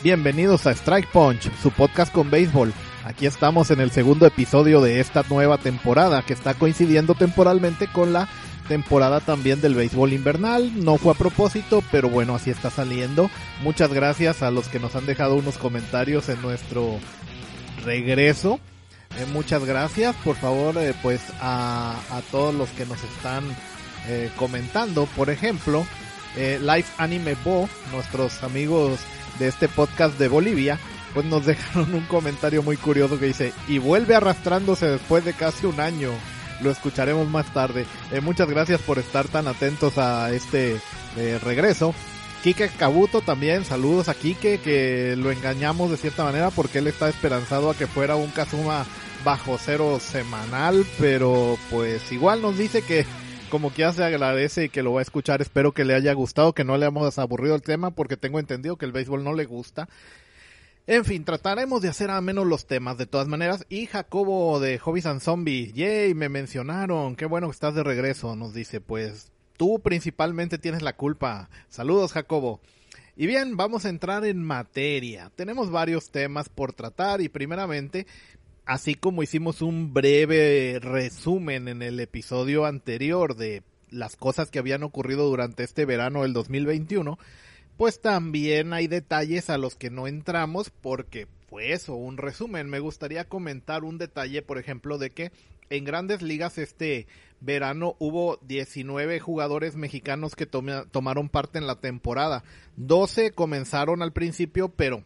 Bienvenidos a Strike Punch, su podcast con béisbol. Aquí estamos en el segundo episodio de esta nueva temporada que está coincidiendo temporalmente con la temporada también del béisbol invernal. No fue a propósito, pero bueno, así está saliendo. Muchas gracias a los que nos han dejado unos comentarios en nuestro regreso. Eh, muchas gracias, por favor, eh, pues a, todos los que nos están eh, comentando. Por ejemplo, Life Anime Bo, nuestros amigos de este podcast de Bolivia, pues nos dejaron un comentario muy curioso que dice, y vuelve arrastrándose después de casi un año. Lo escucharemos más tarde. Eh, muchas gracias por estar tan atentos a este eh, regreso. Kike Kabuto también, saludos a Kike, que lo engañamos de cierta manera porque él está esperanzado a que fuera un Kazuma bajo cero semanal, pero pues igual nos dice que como que ya se agradece y que lo va a escuchar. Espero que le haya gustado, que no le hemos aburrido el tema, porque tengo entendido que el béisbol no le gusta. En fin, trataremos de hacer a menos los temas de todas maneras. Y Jacobo de Hobbies and Zombie, yay, me mencionaron, qué bueno que estás de regreso, nos dice, pues tú principalmente tienes la culpa. Saludos Jacobo. Y bien, vamos a entrar en materia. Tenemos varios temas por tratar y primeramente así como hicimos un breve resumen en el episodio anterior de las cosas que habían ocurrido durante este verano del 2021, pues también hay detalles a los que no entramos porque fue eso, un resumen. Me gustaría comentar un detalle, por ejemplo, de que en grandes ligas este verano hubo 19 jugadores mexicanos que tomaron parte en la temporada. 12 comenzaron al principio, pero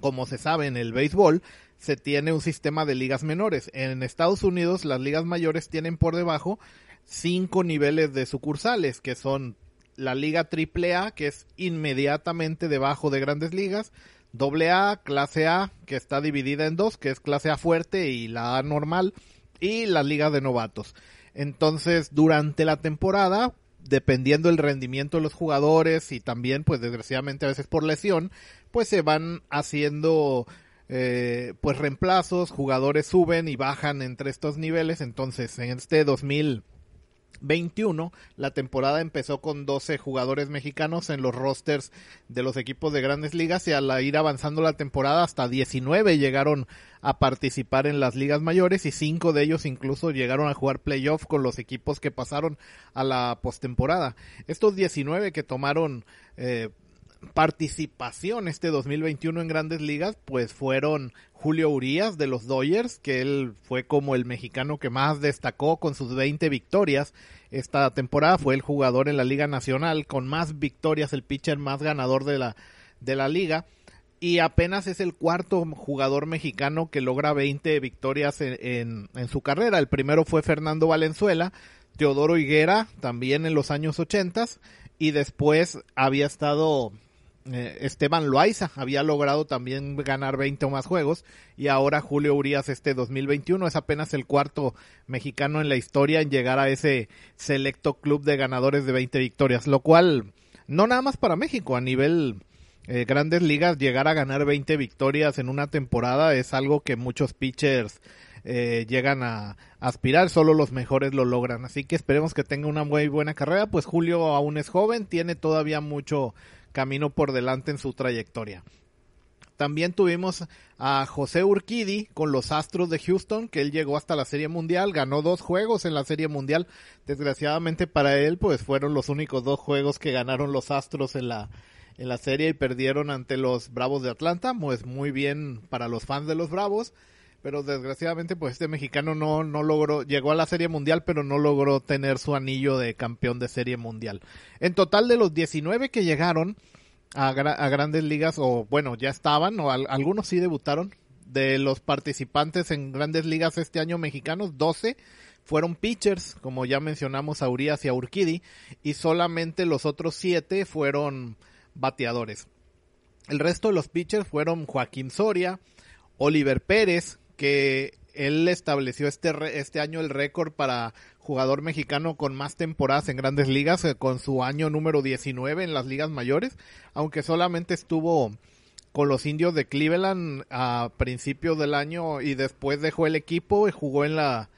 como se sabe en el béisbol, se tiene un sistema de ligas menores. En Estados Unidos las ligas mayores tienen por debajo cinco niveles de sucursales, que son la liga AAA, que es inmediatamente debajo de grandes ligas, AA, clase A, que está dividida en dos, que es clase A fuerte y la A normal, y la liga de novatos. Entonces, durante la temporada, dependiendo el rendimiento de los jugadores y también, pues desgraciadamente a veces por lesión, pues se van haciendo eh, pues reemplazos, jugadores suben y bajan entre estos niveles, entonces en este 2021 la temporada empezó con 12 jugadores mexicanos en los rosters de los equipos de grandes ligas y al ir avanzando la temporada hasta 19 llegaron a participar en las ligas mayores y 5 de ellos incluso llegaron a jugar playoff con los equipos que pasaron a la postemporada. Estos 19 que tomaron eh, participación este 2021 en grandes ligas, pues fueron Julio Urias de los Dodgers, que él fue como el mexicano que más destacó con sus 20 victorias esta temporada, fue el jugador en la Liga Nacional con más victorias, el pitcher más ganador de la, de la liga. Y apenas es el cuarto jugador mexicano que logra 20 victorias en, en su carrera. El primero fue Fernando Valenzuela, Teodoro Higuera, también en los años 80 y después había estado eh, Esteban Loaiza había logrado también ganar 20 o más juegos y ahora Julio Urias este 2021 es apenas el cuarto mexicano en la historia en llegar a ese selecto club de ganadores de 20 victorias, lo cual no nada más para México, a nivel eh, grandes ligas llegar a ganar 20 victorias en una temporada es algo que muchos pitchers eh, llegan a aspirar, solo los mejores lo logran. Así que esperemos que tenga una muy buena carrera, pues Julio aún es joven, tiene todavía mucho camino por delante en su trayectoria. También tuvimos a José Urquidi con los Astros de Houston, que él llegó hasta la Serie Mundial, ganó dos juegos en la Serie Mundial. Desgraciadamente para él, pues fueron los únicos dos juegos que ganaron los Astros en la, en la serie y perdieron ante los Bravos de Atlanta. Pues muy bien para los fans de los Bravos pero desgraciadamente pues este mexicano no, no logró, llegó a la Serie Mundial, pero no logró tener su anillo de campeón de Serie Mundial. En total de los 19 que llegaron a, grandes ligas, o bueno, ya estaban, o algunos sí debutaron, de los participantes en grandes ligas este año mexicanos, 12 fueron pitchers, como ya mencionamos a Urias y a Urquidi, y solamente los otros 7 fueron bateadores. El resto de los pitchers fueron Joaquín Soria, Oliver Pérez, que él estableció este, este año el récord para jugador mexicano con más temporadas en grandes ligas, eh, con su año número 19 en las ligas mayores, aunque solamente estuvo con los indios de Cleveland a principios del año y después dejó el equipo y jugó en la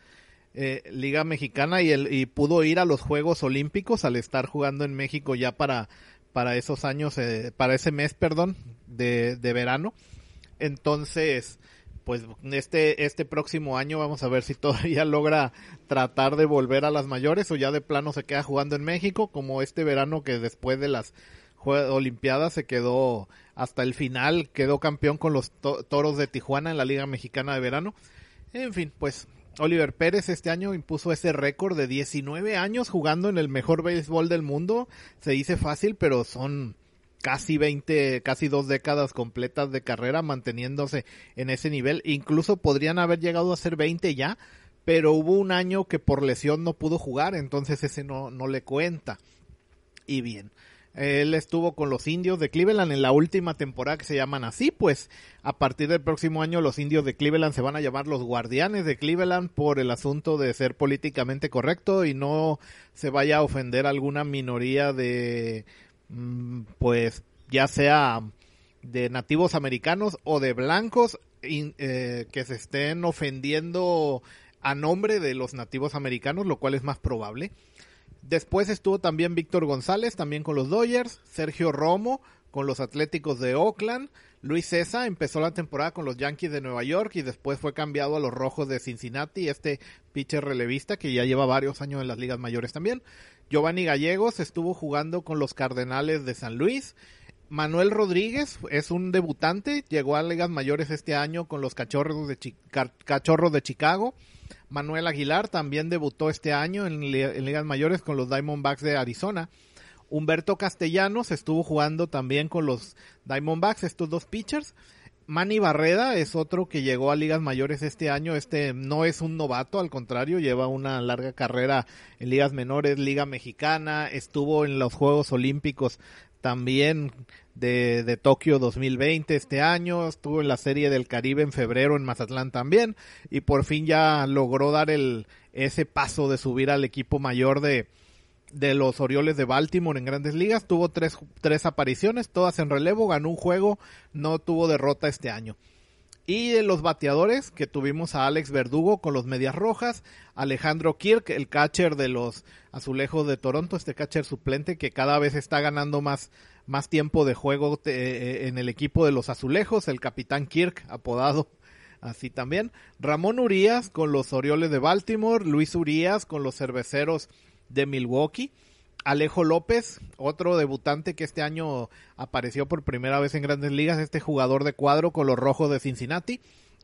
eh, Liga Mexicana y, el, y pudo ir a los Juegos Olímpicos al estar jugando en México ya para para esos años, eh, para ese mes, perdón, de, de verano. Entonces, pues este, este próximo año vamos a ver si todavía logra tratar de volver a las mayores o ya de plano se queda jugando en México, como este verano que después de las Olimpiadas se quedó hasta el final, quedó campeón con los Toros de Tijuana en la Liga Mexicana de Verano. En fin, pues Oliver Pérez este año impuso ese récord de 19 años jugando en el mejor béisbol del mundo. Se dice fácil, pero son casi 20, casi dos décadas completas de carrera manteniéndose en ese nivel. Incluso podrían haber llegado a ser 20 ya, pero hubo un año que por lesión no pudo jugar, entonces ese no, no le cuenta. Y bien, él estuvo con los indios de Cleveland en la última temporada que se llaman así, pues a partir del próximo año los indios de Cleveland se van a llamar los guardianes de Cleveland por el asunto de ser políticamente correcto y no se vaya a ofender alguna minoría de pues ya sea de nativos americanos o de blancos eh, que se estén ofendiendo a nombre de los nativos americanos, lo cual es más probable. Después estuvo también Víctor González, también con los Dodgers, Sergio Romo con los Atléticos de Oakland, Luis César empezó la temporada con los Yankees de Nueva York y después fue cambiado a los Rojos de Cincinnati, este pitcher relevista que ya lleva varios años en las ligas mayores también. Giovanni Gallegos estuvo jugando con los Cardenales de San Luis. Manuel Rodríguez es un debutante, llegó a ligas mayores este año con los Cachorros de, Chicago. Manuel Aguilar también debutó este año en, en ligas mayores con los Diamondbacks de Arizona. Humberto Castellanos estuvo jugando también con los Diamondbacks, estos dos pitchers. Manny Barreda es otro que llegó a ligas mayores este año. Este no es un novato, al contrario, lleva una larga carrera en ligas menores, Liga Mexicana, estuvo en los Juegos Olímpicos también de, Tokio 2020 este año, estuvo en la Serie del Caribe en febrero en Mazatlán también y por fin ya logró dar el ese paso de subir al equipo mayor de, de los Orioles de Baltimore en grandes ligas. Tuvo tres, tres apariciones, todas en relevo, ganó un juego, no tuvo derrota este año. Y de los bateadores, que tuvimos a Alex Verdugo con los Medias Rojas, Alejandro Kirk, el catcher de los Azulejos de Toronto, este catcher suplente que cada vez está ganando más, más tiempo de juego eh, eh, en el equipo de los Azulejos, el capitán Kirk, apodado así también. Ramón Urias con los Orioles de Baltimore, Luis Urias con los Cerveceros de Milwaukee. Alejo López, otro debutante que este año apareció por primera vez en grandes ligas, este jugador de cuadro con los rojos de Cincinnati.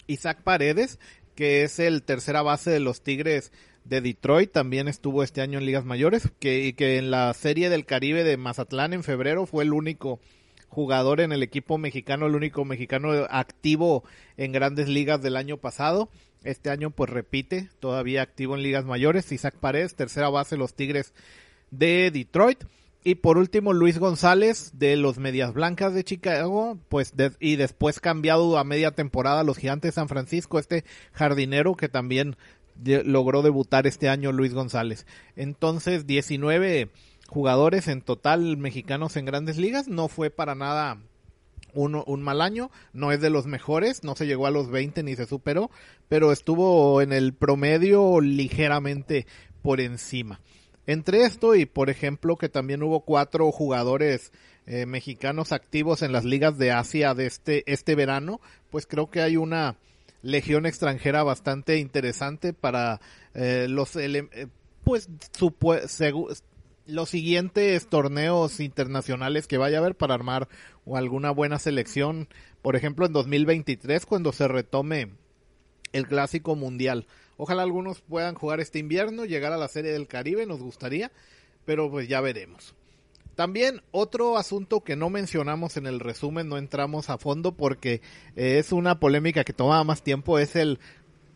Isaac Paredes, que es el tercera base de los Tigres de Detroit, también estuvo este año en ligas mayores, que, que en la serie del Caribe de Mazatlán en febrero fue el único jugador en el equipo mexicano, el único mexicano activo en grandes ligas del año pasado. Este año pues repite, todavía activo en ligas mayores. Isaac Paredes, tercera base los Tigres de Detroit. Y por último Luis González de los Medias Blancas de Chicago, pues y después cambiado a media temporada los Gigantes de San Francisco, este jardinero que también logró debutar este año Luis González. Entonces 19 jugadores en total mexicanos en grandes ligas, no fue para nada un, mal año, no es de los mejores, no se llegó a los 20 ni se superó, pero estuvo en el promedio ligeramente por encima. Entre esto y por ejemplo que también hubo cuatro jugadores eh, mexicanos activos en las ligas de Asia de este, este verano, pues creo que hay una legión extranjera bastante interesante para eh, los eh, pues los siguientes torneos internacionales que vaya a haber para armar alguna buena selección, por ejemplo en 2023 cuando se retome el clásico mundial. Ojalá algunos puedan jugar este invierno, llegar a la serie del Caribe, nos gustaría, pero pues ya veremos. También otro asunto que no mencionamos en el resumen, no entramos a fondo porque es una polémica que toma más tiempo, es el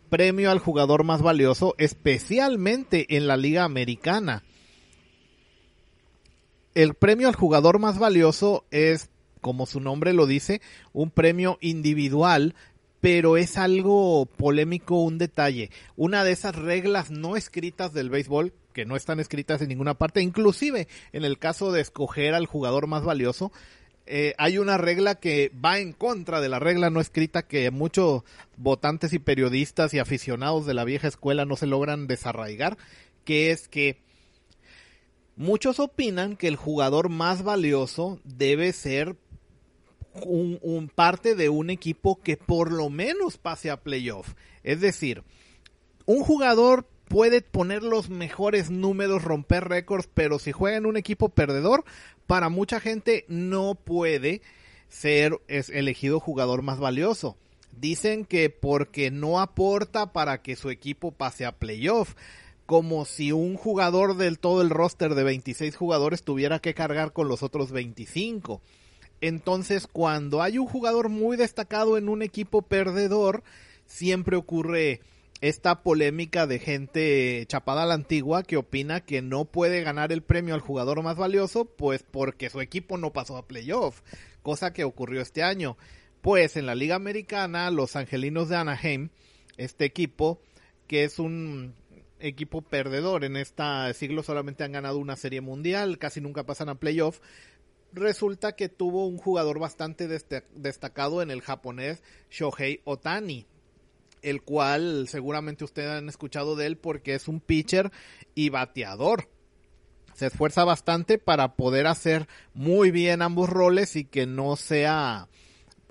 premio al jugador más valioso, especialmente en la liga americana el premio al jugador más valioso es, como su nombre lo dice, un premio individual, pero es algo polémico un detalle. Una de esas reglas no escritas del béisbol, que no están escritas en ninguna parte, inclusive en el caso de escoger al jugador más valioso, eh, hay una regla que va en contra de la regla no escrita que muchos votantes y periodistas y aficionados de la vieja escuela no se logran desarraigar, que es que Muchos opinan que el jugador más valioso debe ser un, parte de un equipo que por lo menos pase a playoff. Es decir, un jugador puede poner los mejores números, romper récords, pero si juega en un equipo perdedor, para mucha gente no puede ser es elegido jugador más valioso. Dicen que porque no aporta para que su equipo pase a playoff, como si un jugador del todo el roster de 26 jugadores tuviera que cargar con los otros 25. Entonces, cuando hay un jugador muy destacado en un equipo perdedor, siempre ocurre esta polémica de gente chapada a la antigua que opina que no puede ganar el premio al jugador más valioso, pues porque su equipo no pasó a playoff, cosa que ocurrió este año. Pues en la Liga Americana, los Angelinos de Anaheim, este equipo, que es un equipo perdedor en este siglo, solamente han ganado una serie mundial, casi nunca pasan a playoff, resulta que tuvo un jugador bastante destacado en el japonés Shohei Otani el cual seguramente ustedes han escuchado de él porque es un pitcher y bateador. Se esfuerza bastante para poder hacer muy bien ambos roles y que no sea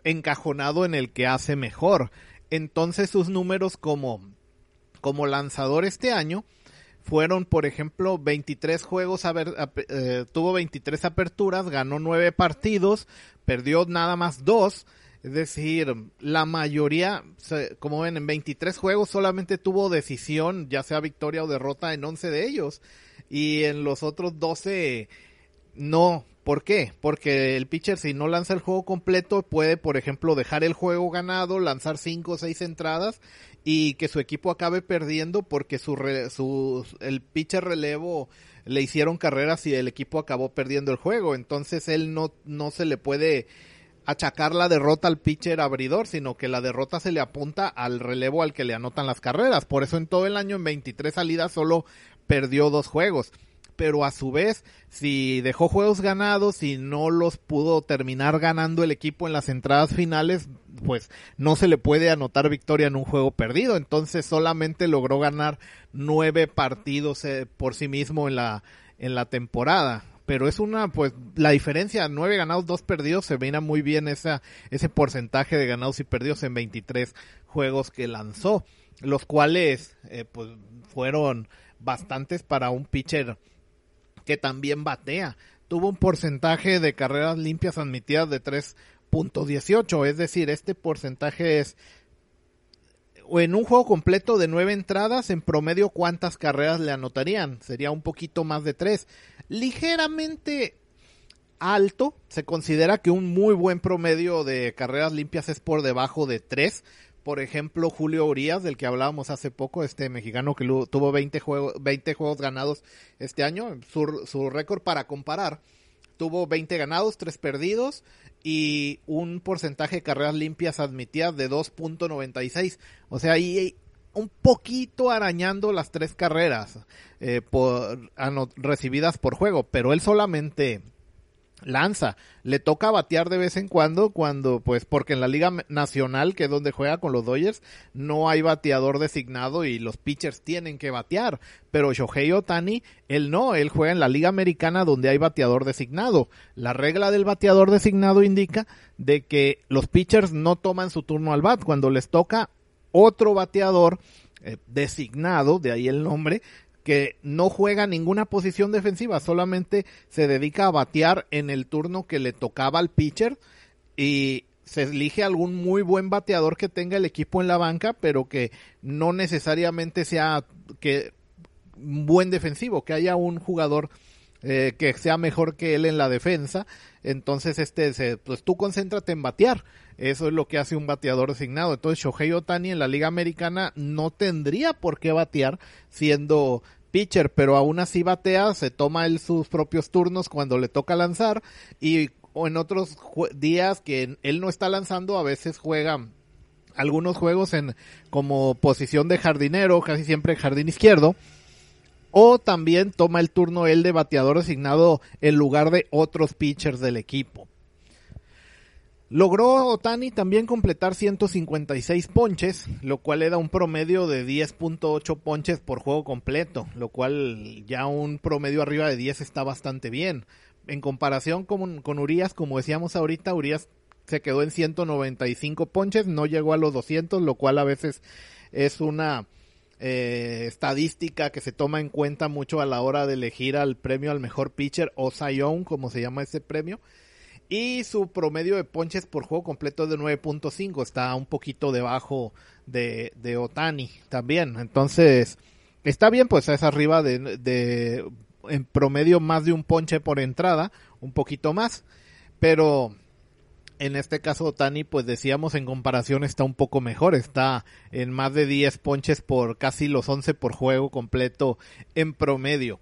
encajonado en el que hace mejor. Entonces sus números como, como lanzador este año fueron, por ejemplo, 23 juegos, eh, tuvo 23 aperturas, ganó 9 partidos, perdió nada más 2 es decir, la mayoría, como ven, en 23 juegos solamente tuvo decisión, ya sea victoria o derrota en 11 de ellos. Y en los otros 12 no. ¿Por qué? Porque el pitcher si no lanza el juego completo puede, por ejemplo, dejar el juego ganado, lanzar 5 o 6 entradas y que su equipo acabe perdiendo porque su, su el pitcher relevo le hicieron carreras y el equipo acabó perdiendo el juego. Entonces él no, no se le puede achacar la derrota al pitcher abridor, sino que la derrota se le apunta al relevo al que le anotan las carreras. Por eso en todo el año en 23 salidas solo perdió dos juegos. Pero a su vez, si dejó juegos ganados y no los pudo terminar ganando el equipo en las entradas finales, pues no se le puede anotar victoria en un juego perdido. Entonces solamente logró ganar nueve partidos eh, por sí mismo en la, en la temporada pero es una, pues, la diferencia, nueve ganados, dos perdidos, se mira muy bien esa, ese porcentaje de ganados y perdidos en 23 juegos que lanzó, los cuales, eh, pues, fueron bastantes para un pitcher que también batea. Tuvo un porcentaje de carreras limpias admitidas de 3.18, es decir, este porcentaje es en un juego completo de nueve entradas, en promedio, ¿cuántas carreras le anotarían? Sería un poquito más de tres. Ligeramente alto. Se considera que un muy buen promedio de carreras limpias es por debajo de tres. Por ejemplo, Julio Urias, del que hablábamos hace poco, este mexicano que tuvo 20, juegos 20 juegos ganados este año, su, su récord para comparar, tuvo 20 ganados, 3 perdidos y un porcentaje de carreras limpias admitidas de 2.96. O sea, ahí un poquito arañando las tres carreras eh, por, recibidas por juego, pero él solamente lanza. Le toca batear de vez en cuando, cuando, pues, porque en la Liga Nacional, que es donde juega con los Dodgers, no hay bateador designado y los pitchers tienen que batear. Pero Shohei Otani, él no, él juega en la Liga Americana donde hay bateador designado. La regla del bateador designado indica de que los pitchers no toman su turno al bat. Cuando les toca otro bateador eh, designado, de ahí el nombre, que no juega ninguna posición defensiva, solamente se dedica a batear en el turno que le tocaba al pitcher y se elige algún muy buen bateador que tenga el equipo en la banca, pero que no necesariamente sea que un buen defensivo, que haya un jugador eh, que sea mejor que él en la defensa. Entonces, este, pues tú concéntrate en batear. Eso es lo que hace un bateador designado. Entonces, Shohei Otani en la Liga Americana no tendría por qué batear siendo pitcher, pero aún así batea, se toma él sus propios turnos cuando le toca lanzar y o en otros días que él no está lanzando, a veces juega algunos juegos en como posición de jardinero, casi siempre jardín izquierdo o también toma el turno él de bateador designado en lugar de otros pitchers del equipo. Logró Otani también completar 156 ponches, lo cual era un promedio de 10.8 ponches por juego completo, lo cual ya un promedio arriba de 10 está bastante bien. En comparación con, con Urias, como decíamos ahorita, Urias se quedó en 195 ponches, no llegó a los 200, lo cual a veces es una eh, estadística que se toma en cuenta mucho a la hora de elegir al premio al mejor pitcher o Sion, como se llama ese premio. Y su promedio de ponches por juego completo es de 9.5. Está un poquito debajo de, de, Otani también. Entonces, está bien, pues es arriba de, de, en promedio más de un ponche por entrada. Un poquito más. Pero en este caso Otani, pues decíamos en comparación está un poco mejor. Está en más de 10 ponches por casi los 11 por juego completo en promedio.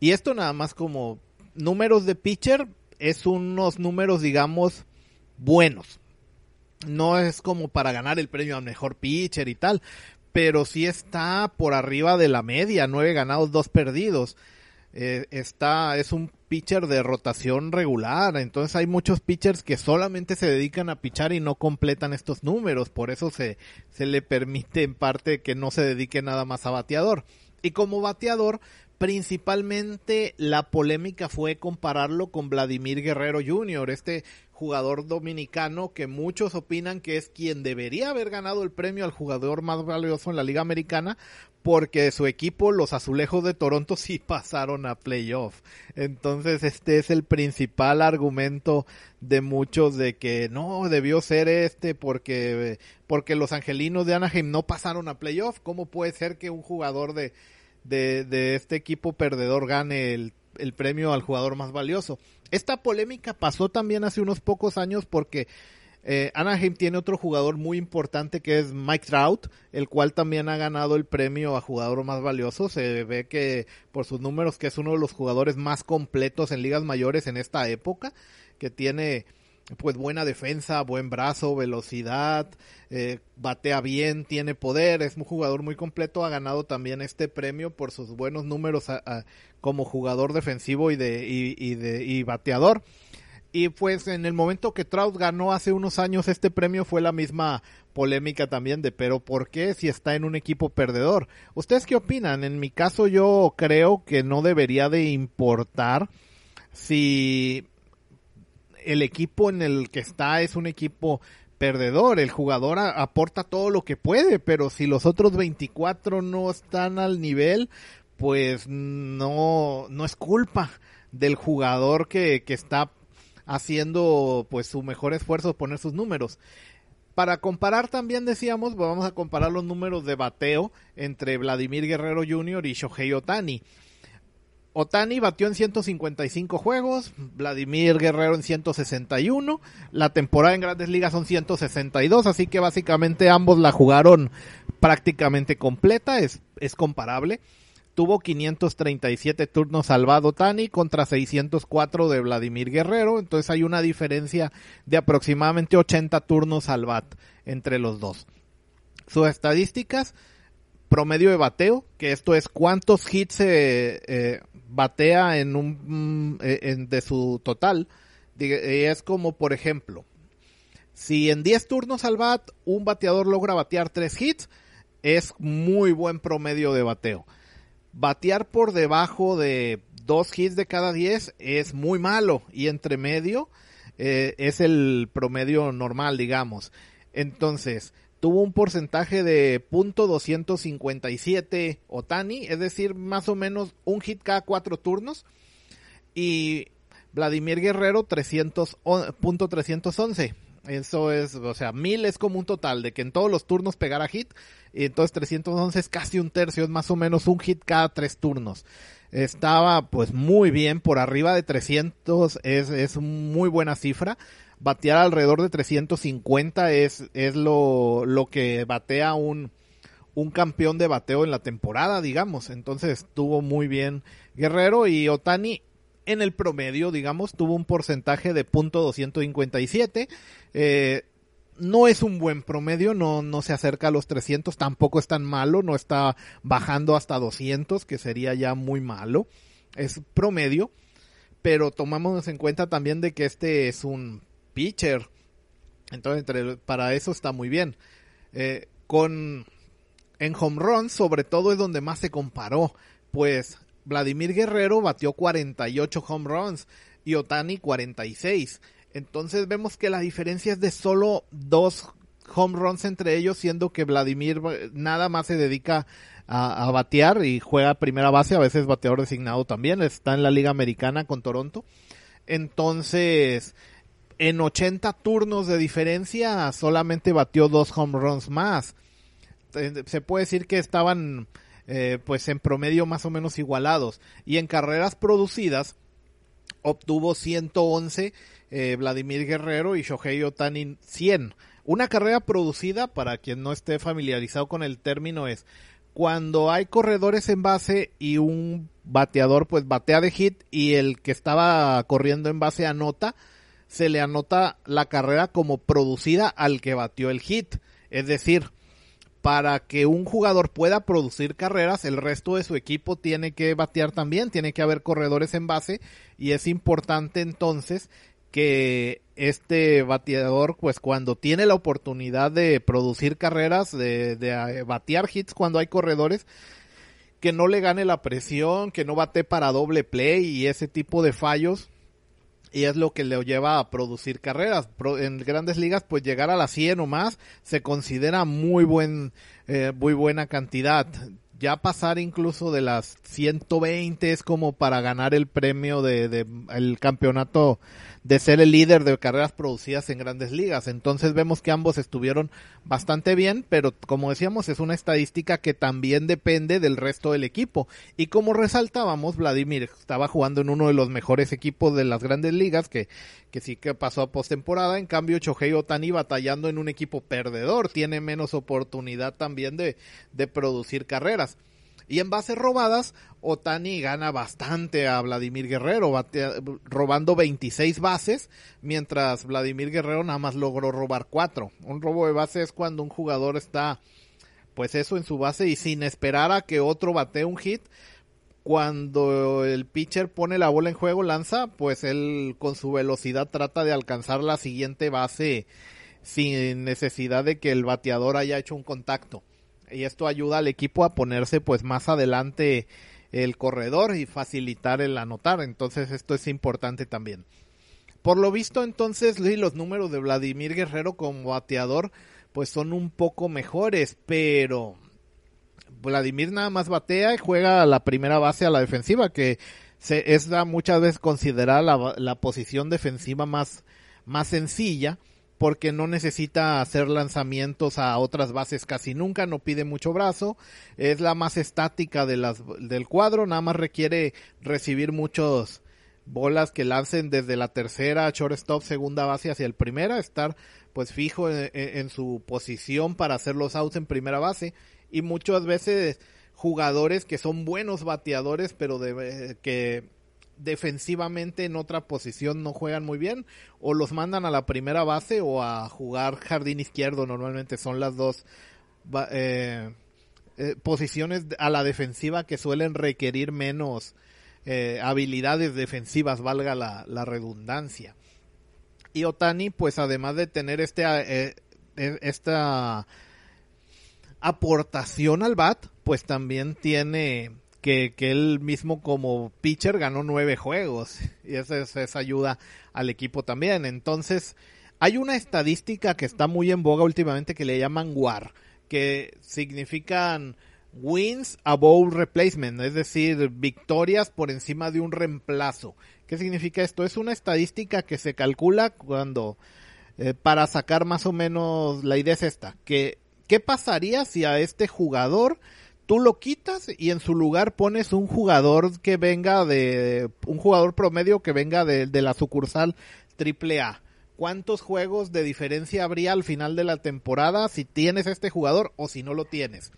Y esto nada más como números de pitcher es unos números, digamos, buenos. No es como para ganar el premio al mejor pitcher y tal, pero sí está por arriba de la media, nueve ganados, dos perdidos. Eh, está, es un pitcher de rotación regular, entonces hay muchos pitchers que solamente se dedican a pichar y no completan estos números, por eso se, se le permite en parte que no se dedique nada más a bateador. Y como bateador, principalmente la polémica fue compararlo con Vladimir Guerrero Jr., este jugador dominicano que muchos opinan que es quien debería haber ganado el premio al jugador más valioso en la Liga Americana porque su equipo, los Azulejos de Toronto, sí pasaron a playoff. Entonces este es el principal argumento de muchos de que no, debió ser este porque, porque los Angelinos de Anaheim no pasaron a playoff. ¿Cómo puede ser que un jugador de de, de este equipo perdedor gane el, el premio al jugador más valioso. Esta polémica pasó también hace unos pocos años porque eh, Anaheim tiene otro jugador muy importante que es Mike Trout, el cual también ha ganado el premio a jugador más valioso. Se ve que por sus números que es uno de los jugadores más completos en ligas mayores en esta época, que tiene pues buena defensa, buen brazo, velocidad, eh, batea bien, tiene poder, es un jugador muy completo, ha ganado también este premio por sus buenos números como jugador defensivo y de, y, de y bateador. Y pues en el momento que Trout ganó hace unos años este premio fue la misma polémica también de pero ¿por qué si está en un equipo perdedor? ¿Ustedes qué opinan? En mi caso yo creo que no debería de importar si el equipo en el que está es un equipo perdedor, el jugador aporta todo lo que puede, pero si los otros 24 no están al nivel, pues no, no es culpa del jugador que, que está haciendo pues su mejor esfuerzo poner sus números. Para comparar también decíamos, vamos a comparar los números de bateo entre Vladimir Guerrero Jr. y Shohei Otani. Otani batió en 155 juegos, Vladimir Guerrero en 161, la temporada en grandes ligas son 162, así que básicamente ambos la jugaron prácticamente completa, es, es comparable. Tuvo 537 turnos salvado Otani contra 604 de Vladimir Guerrero, entonces hay una diferencia de aproximadamente 80 turnos al bat entre los dos. Sus estadísticas, promedio de bateo, que esto es cuántos hits eh, eh, batea en un eh, en, de su total. Es como, por ejemplo, si en 10 turnos al bat un bateador logra batear 3 hits, es muy buen promedio de bateo. Batear por debajo de 2 hits de cada 10 es muy malo y entre medio es el promedio normal, digamos. Entonces, tuvo un porcentaje de punto .257 Otani, es decir, más o menos un hit cada cuatro turnos. Y Vladimir Guerrero 300, punto 311. Eso es, o sea, mil es como un total de que en todos los turnos pegara hit. Y entonces 311 es casi un tercio, es más o menos un hit cada tres turnos. Estaba pues muy bien, por arriba de 300 es, es muy buena cifra batear alrededor de 350 es, es lo, lo que batea un, un campeón de bateo en la temporada, digamos. Entonces estuvo muy bien Guerrero y Otani en el promedio, digamos, tuvo un porcentaje de punto 257. Eh, no es un buen promedio, no, no se acerca a los 300, tampoco es tan malo, no está bajando hasta 200, que sería ya muy malo. Es promedio, pero tomamos en cuenta también de que este es un pitcher Entonces, para eso está muy bien. Eh, con en home run, sobre todo es donde más se comparó, pues Vladimir Guerrero batió 48 home runs y Otani 46. Entonces vemos que la diferencia es de solo dos home runs entre ellos, siendo que Vladimir eh, nada más se dedica a, batear y juega primera base, a veces bateador designado también, está en la Liga Americana con Toronto. Entonces, en 80 turnos de diferencia, solamente batió dos home runs más. Se puede decir que estaban eh, pues en promedio más o menos igualados. Y en carreras producidas obtuvo 111 eh, Vladimir Guerrero y Shohei Otani 100. Una carrera producida, para quien no esté familiarizado con el término, es cuando hay corredores en base y un bateador pues batea de hit y el que estaba corriendo en base anota, se le anota la carrera como producida al que batió el hit. Es decir, para que un jugador pueda producir carreras, el resto de su equipo tiene que batear también, tiene que haber corredores en base y es importante entonces que este bateador, pues cuando tiene la oportunidad de producir carreras, de, de eh, batear hits cuando hay corredores, que no le gane la presión, que no bate para doble play y ese tipo de fallos y es lo que le lleva a producir carreras. En grandes ligas, pues llegar a las 100 o más se considera muy buen, eh, muy buena cantidad. Ya pasar incluso de las 120 es como para ganar el premio de, de el campeonato de ser el líder de carreras producidas en grandes ligas. Entonces vemos que ambos estuvieron bastante bien, pero como decíamos es una estadística que también depende del resto del equipo. Y como resaltábamos, Vladimir estaba jugando en uno de los mejores equipos de las grandes ligas, que, que sí que pasó a postemporada. En cambio, Chohei Otani batallando en un equipo perdedor, tiene menos oportunidad también de, de producir carreras. Y en bases robadas, Otani gana bastante a Vladimir Guerrero, robando 26 bases, mientras Vladimir Guerrero nada más logró robar 4. Un robo de base es cuando un jugador está, pues eso en su base y sin esperar a que otro batee un hit, cuando el pitcher pone la bola en juego, lanza, pues él con su velocidad trata de alcanzar la siguiente base sin necesidad de que el bateador haya hecho un contacto y esto ayuda al equipo a ponerse pues más adelante el corredor y facilitar el anotar. Entonces esto es importante también. Por lo visto entonces los números de Vladimir Guerrero como bateador pues son un poco mejores, pero Vladimir nada más batea y juega a la primera base a la defensiva, que se, es muchas veces considerada la, la posición defensiva más, más sencilla porque no necesita hacer lanzamientos a otras bases casi nunca, no pide mucho brazo, es la más estática de las, del cuadro, nada más requiere recibir muchos bolas que lancen desde la tercera shortstop, segunda base hacia el primera, estar pues fijo en, su posición para hacer los outs en primera base y muchas veces jugadores que son buenos bateadores pero de, que defensivamente en otra posición no juegan muy bien o los mandan a la primera base o a jugar jardín izquierdo. Normalmente son las dos eh, eh, posiciones a la defensiva que suelen requerir menos eh, habilidades defensivas valga la, la, redundancia. Y Otani pues además de tener este esta aportación al bat pues también tiene que, que él mismo como pitcher ganó nueve juegos y esa, esa ayuda al equipo también. Entonces, hay una estadística que está muy en boga últimamente que le llaman WAR, que significan wins above replacement, es decir, victorias por encima de un reemplazo. ¿Qué significa esto? Es una estadística que se calcula cuando, eh, para sacar más o menos, la idea es esta, que, ¿qué pasaría si a este jugador tú lo quitas y en su lugar pones un jugador que venga de un jugador promedio que venga de, la sucursal triple A. ¿Cuántos juegos de diferencia habría al final de la temporada si tienes este jugador o si no lo tienes?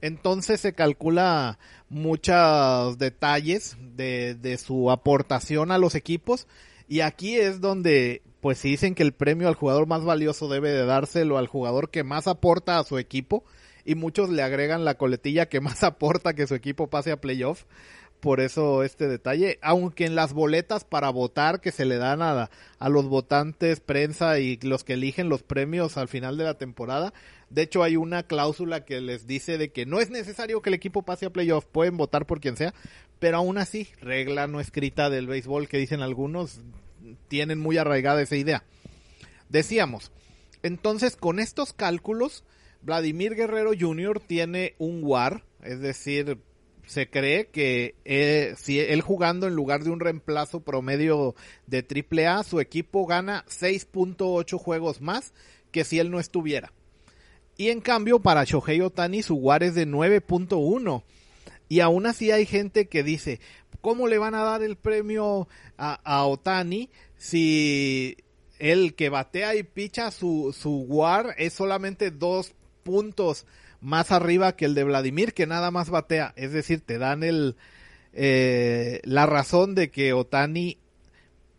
Entonces se calcula muchos detalles de, de su aportación a los equipos y aquí es donde pues si dicen que el premio al jugador más valioso debe de dárselo al jugador que más aporta a su equipo y muchos le agregan la coletilla que más aporta que su equipo pase a playoff, por eso este detalle, aunque en las boletas para votar que se le dan a, a los votantes, prensa y los que eligen los premios al final de la temporada, de hecho hay una cláusula que les dice de que no es necesario que el equipo pase a playoff, pueden votar por quien sea, pero aún así, regla no escrita del béisbol que dicen algunos, tienen muy arraigada esa idea. Decíamos, entonces con estos cálculos, Vladimir Guerrero Jr. tiene un WAR, es decir, se cree que eh, si él jugando en lugar de un reemplazo promedio de AAA, su equipo gana 6.8 juegos más que si él no estuviera. Y en cambio, para Shohei Otani su WAR es de 9.1. Y aún así hay gente que dice, ¿cómo le van a dar el premio a, Otani si el que batea y picha su, su WAR es solamente dos puntos más arriba que el de Vladimir, que nada más batea? Es decir, te dan el, eh, la razón de que Otani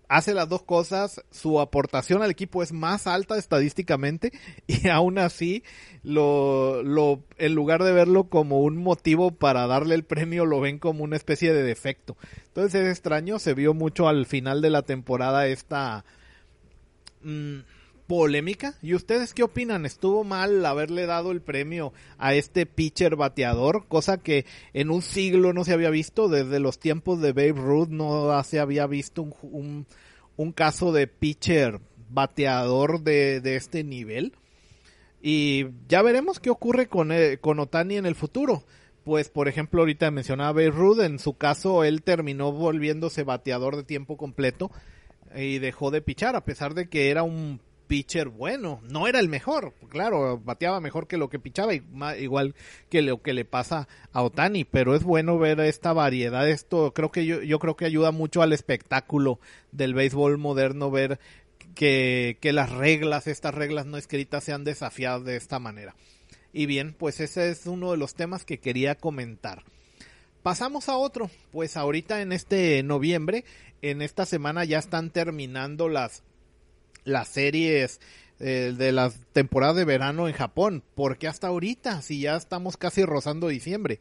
hace las dos cosas, su aportación al equipo es más alta estadísticamente y aún así lo, lo, en lugar de verlo como un motivo para darle el premio, lo ven como una especie de defecto. Entonces es extraño, se vio mucho al final de la temporada esta mmm, polémica. ¿Y ustedes qué opinan? ¿Estuvo mal haberle dado el premio a este pitcher bateador? Cosa que en un siglo no se había visto. Desde los tiempos de Babe Ruth no se había visto un, un, caso de pitcher bateador de, de, este nivel. Y ya veremos qué ocurre con, eh, con Otani en el futuro. Pues, por ejemplo, ahorita mencionaba Babe Ruth, en su caso él terminó volviéndose bateador de tiempo completo y dejó de pichar, a pesar de que era un pitcher bueno. No era el mejor, claro, bateaba mejor que lo que pichaba, igual que lo que le pasa a Otani, pero es bueno ver esta variedad. Esto creo que yo, yo creo que ayuda mucho al espectáculo del béisbol moderno ver que, que las reglas, estas reglas no escritas sean desafiadas de esta manera. Y bien, pues ese es uno de los temas que quería comentar. Pasamos a otro, pues ahorita en este noviembre, en esta semana ya están terminando las las series eh, de las temporadas de verano en Japón. porque hasta ahorita? Si ya estamos casi rozando diciembre.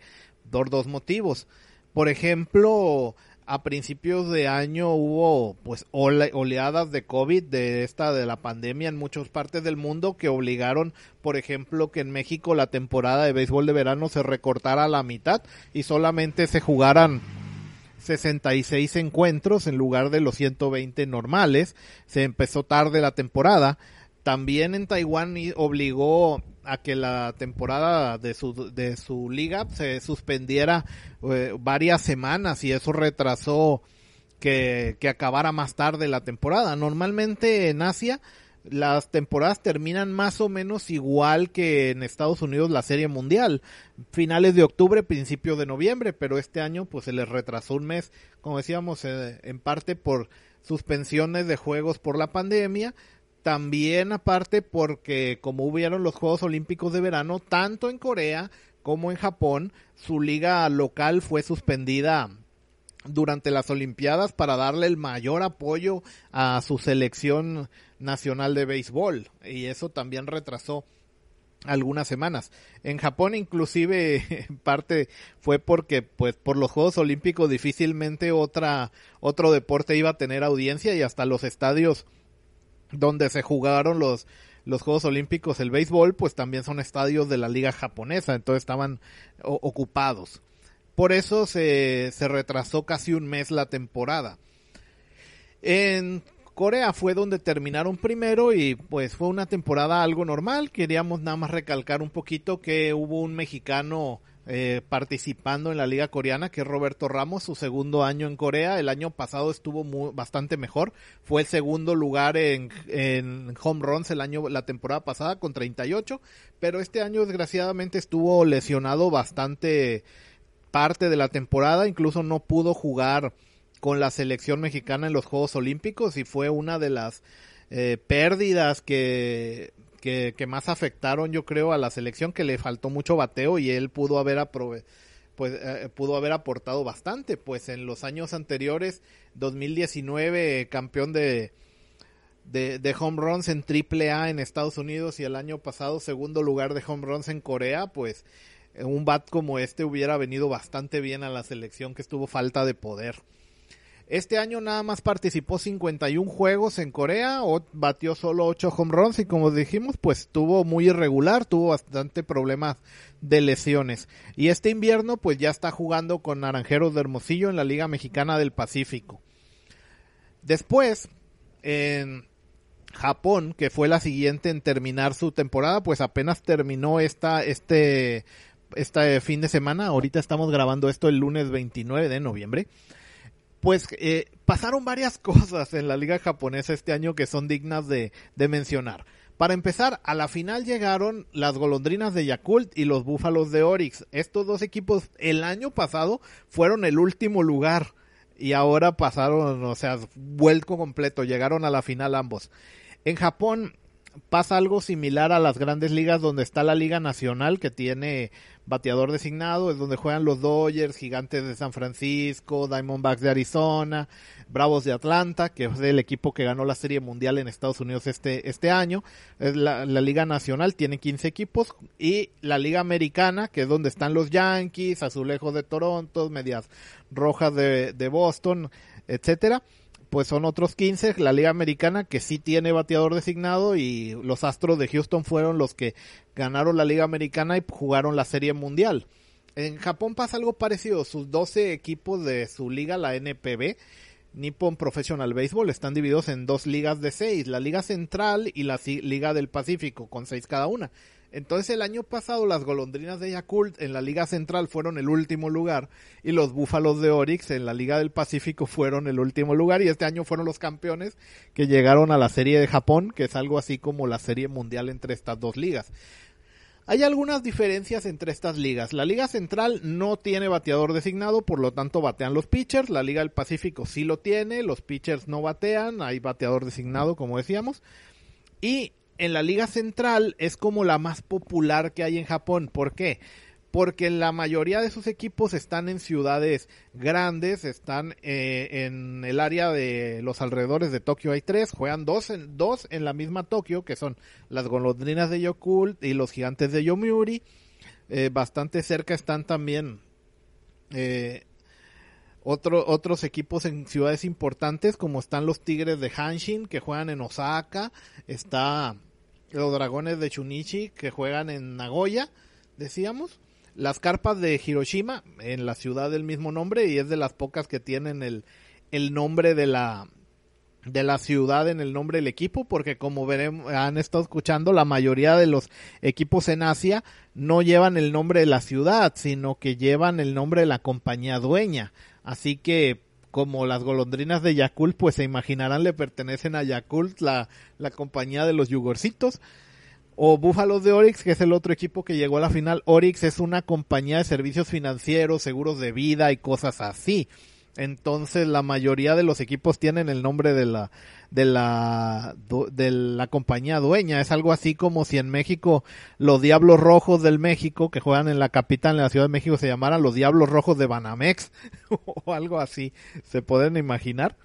Por dos motivos. Por ejemplo, a principios de año hubo pues oleadas de COVID de esta de la pandemia en muchas partes del mundo que obligaron, por ejemplo, que en México la temporada de béisbol de verano se recortara a la mitad y solamente se jugaran 66 encuentros en lugar de los 120 normales. Se empezó tarde la temporada. También en Taiwán obligó a que la temporada de su, de su liga se suspendiera eh, varias semanas y eso retrasó que, que acabara más tarde la temporada. Normalmente en Asia las temporadas terminan más o menos igual que en Estados Unidos la Serie Mundial, finales de octubre, principios de noviembre, pero este año pues se les retrasó un mes, como decíamos, eh, en parte por suspensiones de juegos por la pandemia, también aparte porque como hubieron los Juegos Olímpicos de verano, tanto en Corea como en Japón, su liga local fue suspendida durante las Olimpiadas para darle el mayor apoyo a su selección nacional de béisbol y eso también retrasó algunas semanas. En Japón inclusive parte fue porque pues por los Juegos Olímpicos difícilmente otra otro deporte iba a tener audiencia y hasta los estadios donde se jugaron los los Juegos Olímpicos, el béisbol, pues también son estadios de la liga japonesa, entonces estaban ocupados. Por eso se, se retrasó casi un mes la temporada. En Corea fue donde terminaron primero y pues fue una temporada algo normal. Queríamos nada más recalcar un poquito que hubo un mexicano eh, participando en la liga coreana que es Roberto Ramos, su segundo año en Corea. El año pasado estuvo bastante mejor. Fue el segundo lugar en, en home runs el año, la temporada pasada con 38, pero este año desgraciadamente estuvo lesionado bastante parte de la temporada, incluso no pudo jugar con la selección mexicana en los Juegos Olímpicos y fue una de las eh, pérdidas que, más afectaron yo creo a la selección que le faltó mucho bateo y él pudo haber pues eh, pudo haber aportado bastante pues en los años anteriores 2019 campeón de de, de home runs en triple A en Estados Unidos y el año pasado segundo lugar de home runs en Corea pues un bat como este hubiera venido bastante bien a la selección que estuvo falta de poder. Este año nada más participó 51 juegos en Corea, o batió solo 8 home runs y como dijimos, pues estuvo muy irregular, tuvo bastante problemas de lesiones. Y este invierno pues ya está jugando con Naranjeros de Hermosillo en la Liga Mexicana del Pacífico. Después, en Japón, que fue la siguiente en terminar su temporada, pues apenas terminó esta, este, este fin de semana. Ahorita estamos grabando esto el lunes 29 de noviembre pues eh, pasaron varias cosas en la liga japonesa este año que son dignas de, mencionar. Para empezar, a la final llegaron las golondrinas de Yakult y los búfalos de Orix. Estos dos equipos el año pasado fueron el último lugar y ahora pasaron, o sea, vuelco completo, llegaron a la final ambos. En Japón pasa algo similar a las grandes ligas donde está la Liga Nacional que tiene bateador designado, es donde juegan los Dodgers, Gigantes de San Francisco, Diamondbacks de Arizona, Bravos de Atlanta, que es el equipo que ganó la Serie Mundial en Estados Unidos este, este año. Es la, Liga Nacional tiene 15 equipos y la Liga Americana, que es donde están los Yankees, Azulejos de Toronto, Medias Rojas de, de Boston, etcétera pues son otros 15, la Liga Americana que sí tiene bateador designado y los Astros de Houston fueron los que ganaron la Liga Americana y jugaron la Serie Mundial. En Japón pasa algo parecido, sus 12 equipos de su liga, la NPB, Nippon Professional Baseball, están divididos en dos ligas de seis, la Liga Central y la Liga del Pacífico, con seis cada una. Entonces el año pasado las golondrinas de Yakult en la Liga Central fueron el último lugar y los búfalos de Orix en la Liga del Pacífico fueron el último lugar y este año fueron los campeones que llegaron a la Serie de Japón, que es algo así como la Serie Mundial entre estas dos ligas. Hay algunas diferencias entre estas ligas. La Liga Central no tiene bateador designado, por lo tanto batean los pitchers. La Liga del Pacífico sí lo tiene, los pitchers no batean, hay bateador designado, como decíamos. Y en la Liga Central es como la más popular que hay en Japón. ¿Por qué? Porque la mayoría de sus equipos están en ciudades grandes, están eh, en el área de los alrededores de Tokio hay tres, juegan dos en, dos en la misma Tokio, que son las golondrinas de Yokult y los gigantes de Yomiuri. Eh, bastante cerca están también eh, otros equipos en ciudades importantes, como están los Tigres de Hanshin, que juegan en Osaka, está los dragones de Chunichi que juegan en Nagoya, decíamos. Las carpas de Hiroshima, en la ciudad del mismo nombre, y es de las pocas que tienen el, el nombre de la, de la ciudad en el nombre del equipo, porque como veremos, han estado escuchando, la mayoría de los equipos en Asia no llevan el nombre de la ciudad, sino que llevan el nombre de la compañía dueña. Así que como las golondrinas de Yakult, pues se imaginarán le pertenecen a Yakult, la, la compañía de los yugorcitos. O Búfalos de Orix, que es el otro equipo que llegó a la final. Orix es una compañía de servicios financieros, seguros de vida y cosas así. Entonces la mayoría de los equipos tienen el nombre de la de la de la compañía dueña. Es algo así como si en México los Diablos Rojos del México que juegan en la capital en la Ciudad de México se llamaran los Diablos Rojos de Banamex o algo así. ¿Se pueden imaginar?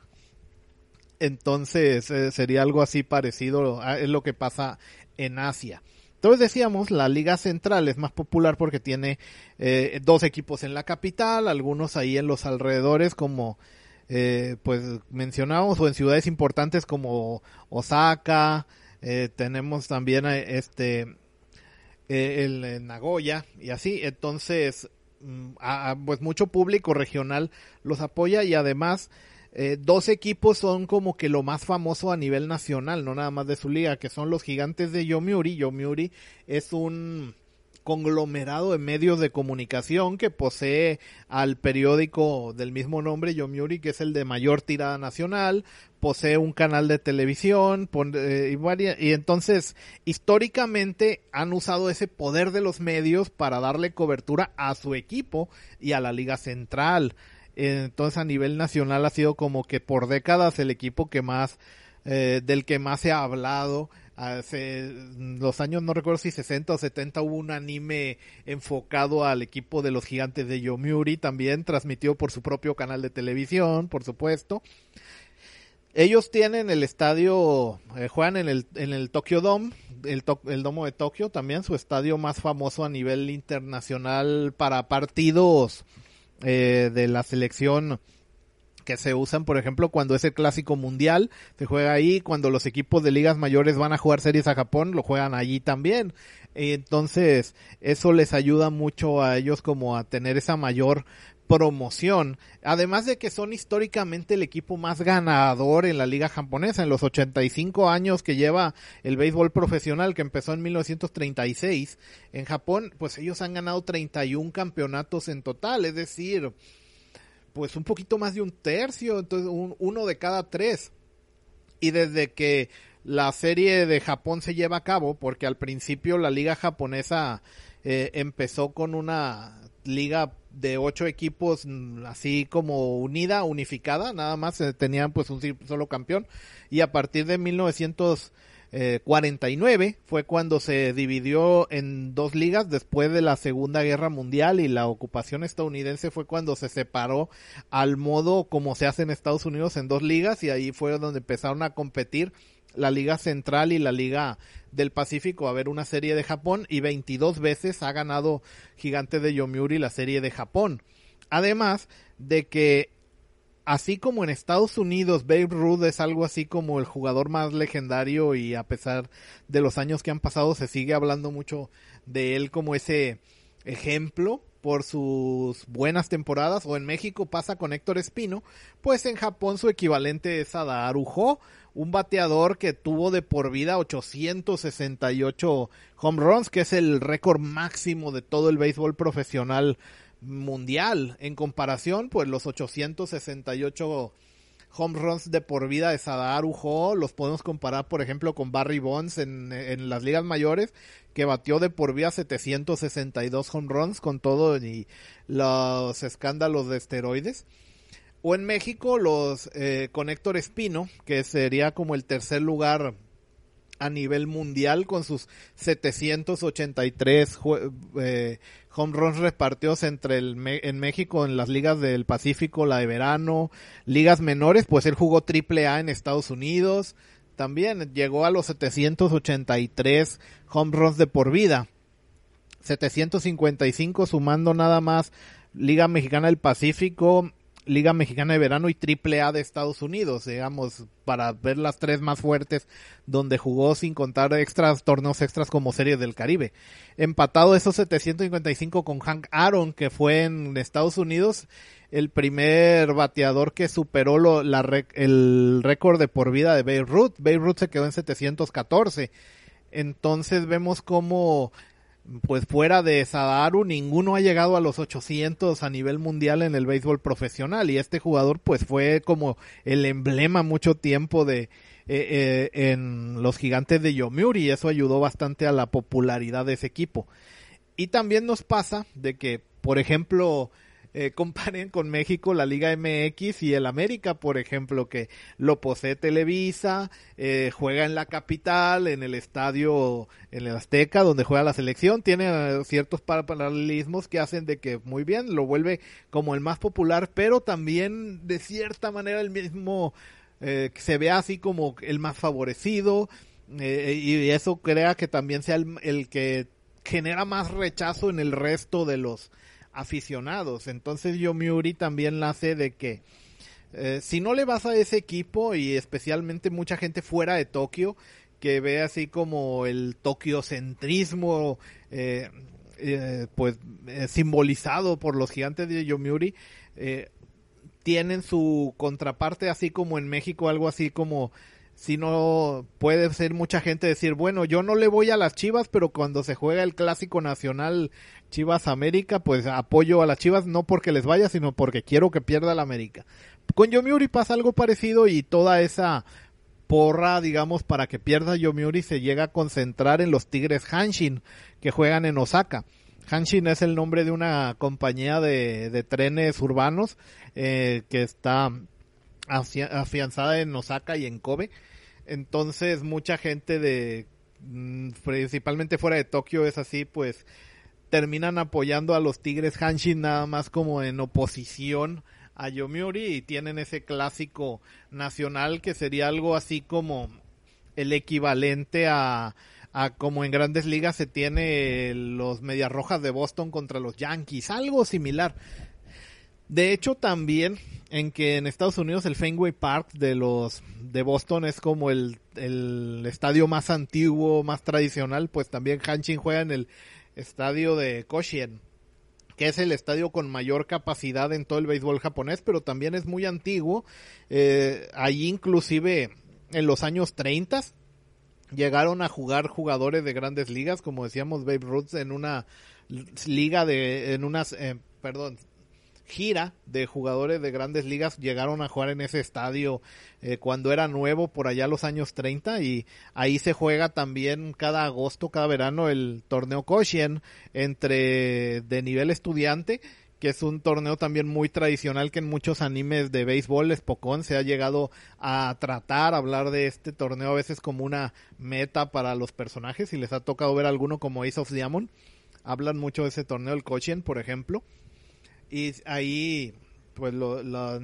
Entonces eh, sería algo así parecido es lo que pasa en Asia. Entonces decíamos, la Liga Central es más popular porque tiene eh, dos equipos en la capital, algunos ahí en los alrededores como eh, pues mencionamos o en ciudades importantes como Osaka, eh, tenemos también este el, Nagoya y así, entonces mm, pues mucho público regional los apoya y además eh, dos equipos son como que lo más famoso a nivel nacional, no nada más de su liga, que son los gigantes de Yomiuri. Yomiuri es un conglomerado de medios de comunicación que posee al periódico del mismo nombre, Yomiuri, que es el de mayor tirada nacional, posee un canal de televisión, eh, y, entonces históricamente han usado ese poder de los medios para darle cobertura a su equipo y a la liga central. Entonces a nivel nacional ha sido como que por décadas el equipo que más, eh, del que más se ha hablado. Hace los años, no recuerdo si 60 o 70, hubo un anime enfocado al equipo de los gigantes de Yomiuri, también transmitido por su propio canal de televisión, por supuesto. ellos tienen el estadio, eh, juegan en el, en el Tokyo Dome, el, el Domo de Tokio, también su estadio más famoso a nivel internacional para partidos eh, de la selección se usan, por ejemplo, cuando es el clásico mundial, se juega ahí, cuando los equipos de ligas mayores van a jugar series a Japón, lo juegan allí también. Entonces, eso les ayuda mucho a ellos como a tener esa mayor promoción, además de que son históricamente el equipo más ganador en la liga japonesa, en los 85 años que lleva el béisbol profesional que empezó en 1936 en Japón, pues ellos han ganado 31 campeonatos en total, es decir, pues un poquito más de un tercio, entonces uno de cada tres. Y desde que la serie de Japón se lleva a cabo, porque al principio la liga japonesa eh, empezó con una liga de ocho equipos mm, así como unida, unificada, nada más eh, tenían pues un solo campeón y a partir de 1949 fue cuando se dividió en dos ligas después de la Segunda Guerra Mundial y la ocupación estadounidense fue cuando se separó al modo como se hace en Estados Unidos en dos ligas y ahí fue donde empezaron a competir la Liga Central y la Liga del Pacífico a ver una serie de Japón y 22 veces ha ganado Gigante de Yomiuri la serie de Japón. Además de que así como en Estados Unidos Babe Ruth es algo así como el jugador más legendario y a pesar de los años que han pasado se sigue hablando mucho de él como ese ejemplo por sus buenas temporadas. O en México pasa con Héctor Espino, pues en Japón su equivalente es Adaharu Ho, un bateador que tuvo de por vida 868 home runs, que es el récord máximo de todo el béisbol profesional mundial. En comparación, pues los 868 home runs de por vida de Sadaharu Ho los podemos comparar, por ejemplo, con Barry Bonds en, en las ligas mayores, que batió de por vida 762 home runs con todo y los escándalos de esteroides. O en México, los eh, con Héctor Espino, que sería como el tercer lugar a nivel mundial con sus 783 eh, home runs repartidos entre el en México en las ligas del Pacífico, la de verano, ligas menores, pues él jugó triple A en Estados Unidos, también llegó a los 783 home runs de por vida. 755 sumando nada más Liga Mexicana del Pacífico, Liga Mexicana de Verano y Triple A de Estados Unidos, digamos, para ver las tres más fuertes donde jugó sin contar extras, torneos extras como Series del Caribe. Empatado esos 755 con Hank Aaron, que fue en Estados Unidos el primer bateador que superó lo, la, el récord de por vida de Beirut. Beirut se quedó en 714. Entonces vemos como pues fuera de Sadaru ninguno ha llegado a los 800 a nivel mundial en el béisbol profesional. Y este jugador pues fue como el emblema mucho tiempo de eh, eh, en los gigantes de Yomiuri y eso ayudó bastante a la popularidad de ese equipo. Y también nos pasa de que por ejemplo eh, comparen con México la Liga MX y el América, por ejemplo, que lo posee Televisa, eh, juega en la capital, en el estadio, en el Azteca, donde juega la selección, tiene eh, ciertos paralelismos que hacen de que muy bien, lo vuelve como el más popular, pero también de cierta manera el mismo, eh, se ve así como el más favorecido, y eso crea que también sea el, el que genera más rechazo en el resto de los aficionados. Entonces Yomiuri también nace de que eh, si no le vas a ese equipo y especialmente mucha gente fuera de Tokio que ve así como el tokiocentrismo eh, eh, pues simbolizado por los gigantes de Yomiuri tienen su contraparte así como en México algo así como si no puede ser mucha gente decir, bueno, yo no le voy a las Chivas, pero cuando se juega el clásico nacional Chivas América, pues apoyo a las Chivas no porque les vaya, sino porque quiero que pierda la América. Con Yomiuri pasa algo parecido y toda esa porra, digamos, para que pierda Yomiuri se llega a concentrar en los Tigres Hanshin que juegan en Osaka. Hanshin es el nombre de una compañía de, trenes urbanos eh, que está afianzada en Osaka y en Kobe entonces mucha gente de mm, principalmente fuera de Tokio es así, pues terminan apoyando a los Tigres Hanshin nada más como en oposición a Yomiuri y tienen ese clásico nacional que sería algo así como el equivalente a, a como en grandes ligas se tiene los Medias Rojas de Boston contra los Yankees, algo similar. De hecho, también en que en Estados Unidos el Fenway Park de los de Boston es como el, el estadio más antiguo, más tradicional, pues también Hanshin juega en el estadio de Koshien, que es el estadio con mayor capacidad en todo el béisbol japonés, pero también es muy antiguo. Eh, allí inclusive en los años 30 llegaron a jugar jugadores de grandes ligas, como decíamos Babe Ruth en una liga de, en unas, eh, perdón, gira de jugadores de grandes ligas llegaron a jugar en ese estadio eh, cuando era nuevo por allá los años 30 y ahí se juega también cada agosto, cada verano el torneo Koshien entre de nivel estudiante que es un torneo también muy tradicional que en muchos animes de béisbol, Spokon se ha llegado a tratar, hablar de este torneo a veces como una meta para los personajes, y les ha tocado ver alguno como Ace of Diamond, hablan mucho de ese torneo, el Kochien, por ejemplo, y ahí pues los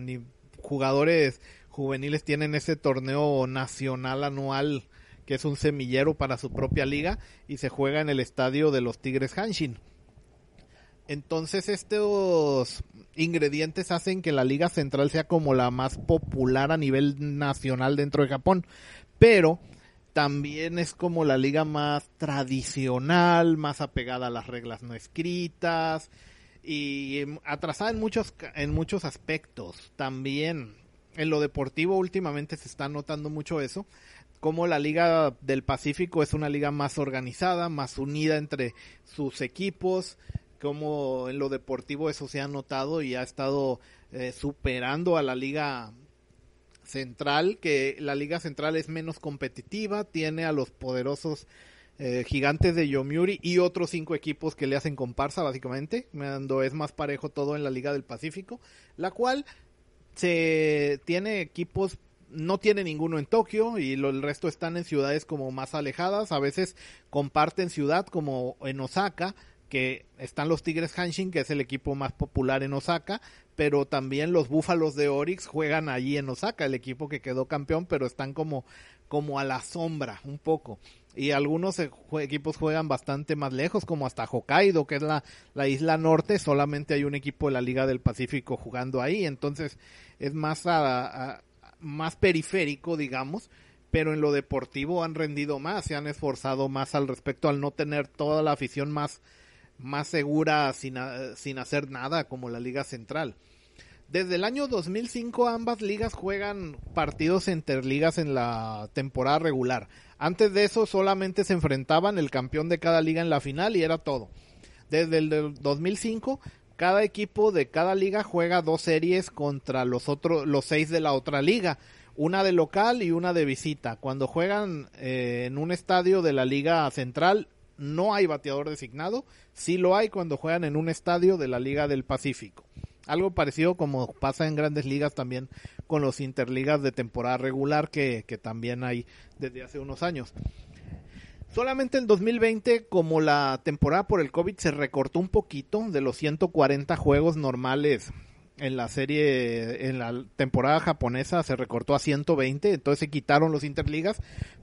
jugadores juveniles tienen ese torneo nacional anual que es un semillero para su propia liga y se juega en el estadio de los Tigres Hanshin entonces estos ingredientes hacen que la Liga Central sea como la más popular a nivel nacional dentro de Japón. Pero también es como la liga más tradicional, más apegada a las reglas no escritas y atrasada en muchos en muchos aspectos. También en lo deportivo últimamente se está notando mucho eso, como la Liga del Pacífico es una liga más organizada, más unida entre sus equipos, como en lo deportivo eso se ha notado y ha estado eh, superando a la liga central, que la liga central es menos competitiva, tiene a los poderosos eh, gigantes de Yomiuri y otros cinco equipos que le hacen comparsa básicamente, cuando es más parejo todo en la liga del Pacífico, la cual se tiene equipos no tiene ninguno en Tokio y el resto están en ciudades como más alejadas, a veces comparten ciudad como en Osaka, que están los Tigres Hanshin, que es el equipo más popular en Osaka, pero también los Búfalos de Orix juegan allí en Osaka, el equipo que quedó campeón, pero están como, como a la sombra un poco. Y algunos equipos juegan bastante más lejos, como hasta Hokkaido, que es la, la isla norte, solamente hay un equipo de la Liga del Pacífico jugando ahí, entonces es más, más periférico, digamos, pero en lo deportivo han rendido más, se han esforzado más al respecto al no tener toda la afición más más segura sin, sin hacer nada como la Liga Central. Desde el año 2005 ambas ligas juegan partidos interligas en la temporada regular. Antes de eso solamente se enfrentaban el campeón de cada liga en la final y era todo. Desde el 2005 cada equipo de cada liga juega dos series contra los otros los seis de la otra liga, una de local y una de visita. Cuando juegan eh, en un estadio de la liga central no hay bateador designado, sí lo hay cuando juegan en un estadio de la Liga del Pacífico. Algo parecido como pasa en grandes ligas también con los interligas de temporada regular que, también hay desde hace unos años. Solamente en 2020, como la temporada por el COVID se recortó un poquito de los 140 juegos normales en la serie, en la temporada japonesa se recortó a 120, entonces se quitaron los interligas,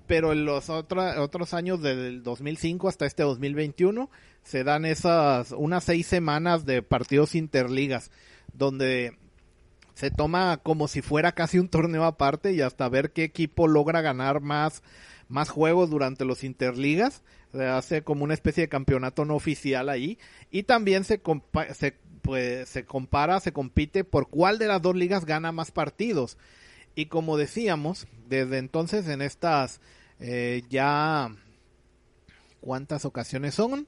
pero en los otros años del 2005 hasta este 2021 se dan esas unas seis semanas de partidos interligas donde se toma como si fuera casi un torneo aparte y hasta ver qué equipo logra ganar más más juegos durante los interligas se hace como una especie de campeonato no oficial ahí y también se, se pues se compara, se compite por cuál de las dos ligas gana más partidos. Y como decíamos, desde entonces en estas eh, ya... ¿Cuántas ocasiones son?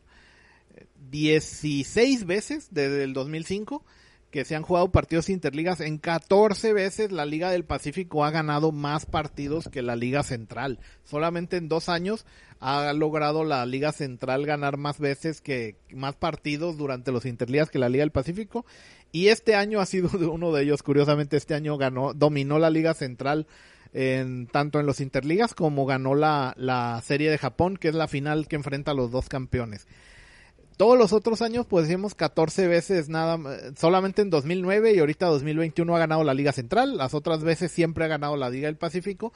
16 veces desde el 2005 que se han jugado partidos interligas. En 14 veces la Liga del Pacífico ha ganado más partidos que la Liga Central. Solamente en dos años ha logrado la Liga Central ganar más veces que más partidos durante los interligas que la Liga del Pacífico. Y este año ha sido uno de ellos. Curiosamente, este año ganó, dominó la Liga Central en, tanto en los interligas como ganó la, la Serie de Japón, que es la final que enfrenta a los dos campeones todos los otros años, pues decimos 14 veces nada, solamente en 2009 y ahorita 2021 ha ganado la Liga Central, las otras veces siempre ha ganado la Liga del Pacífico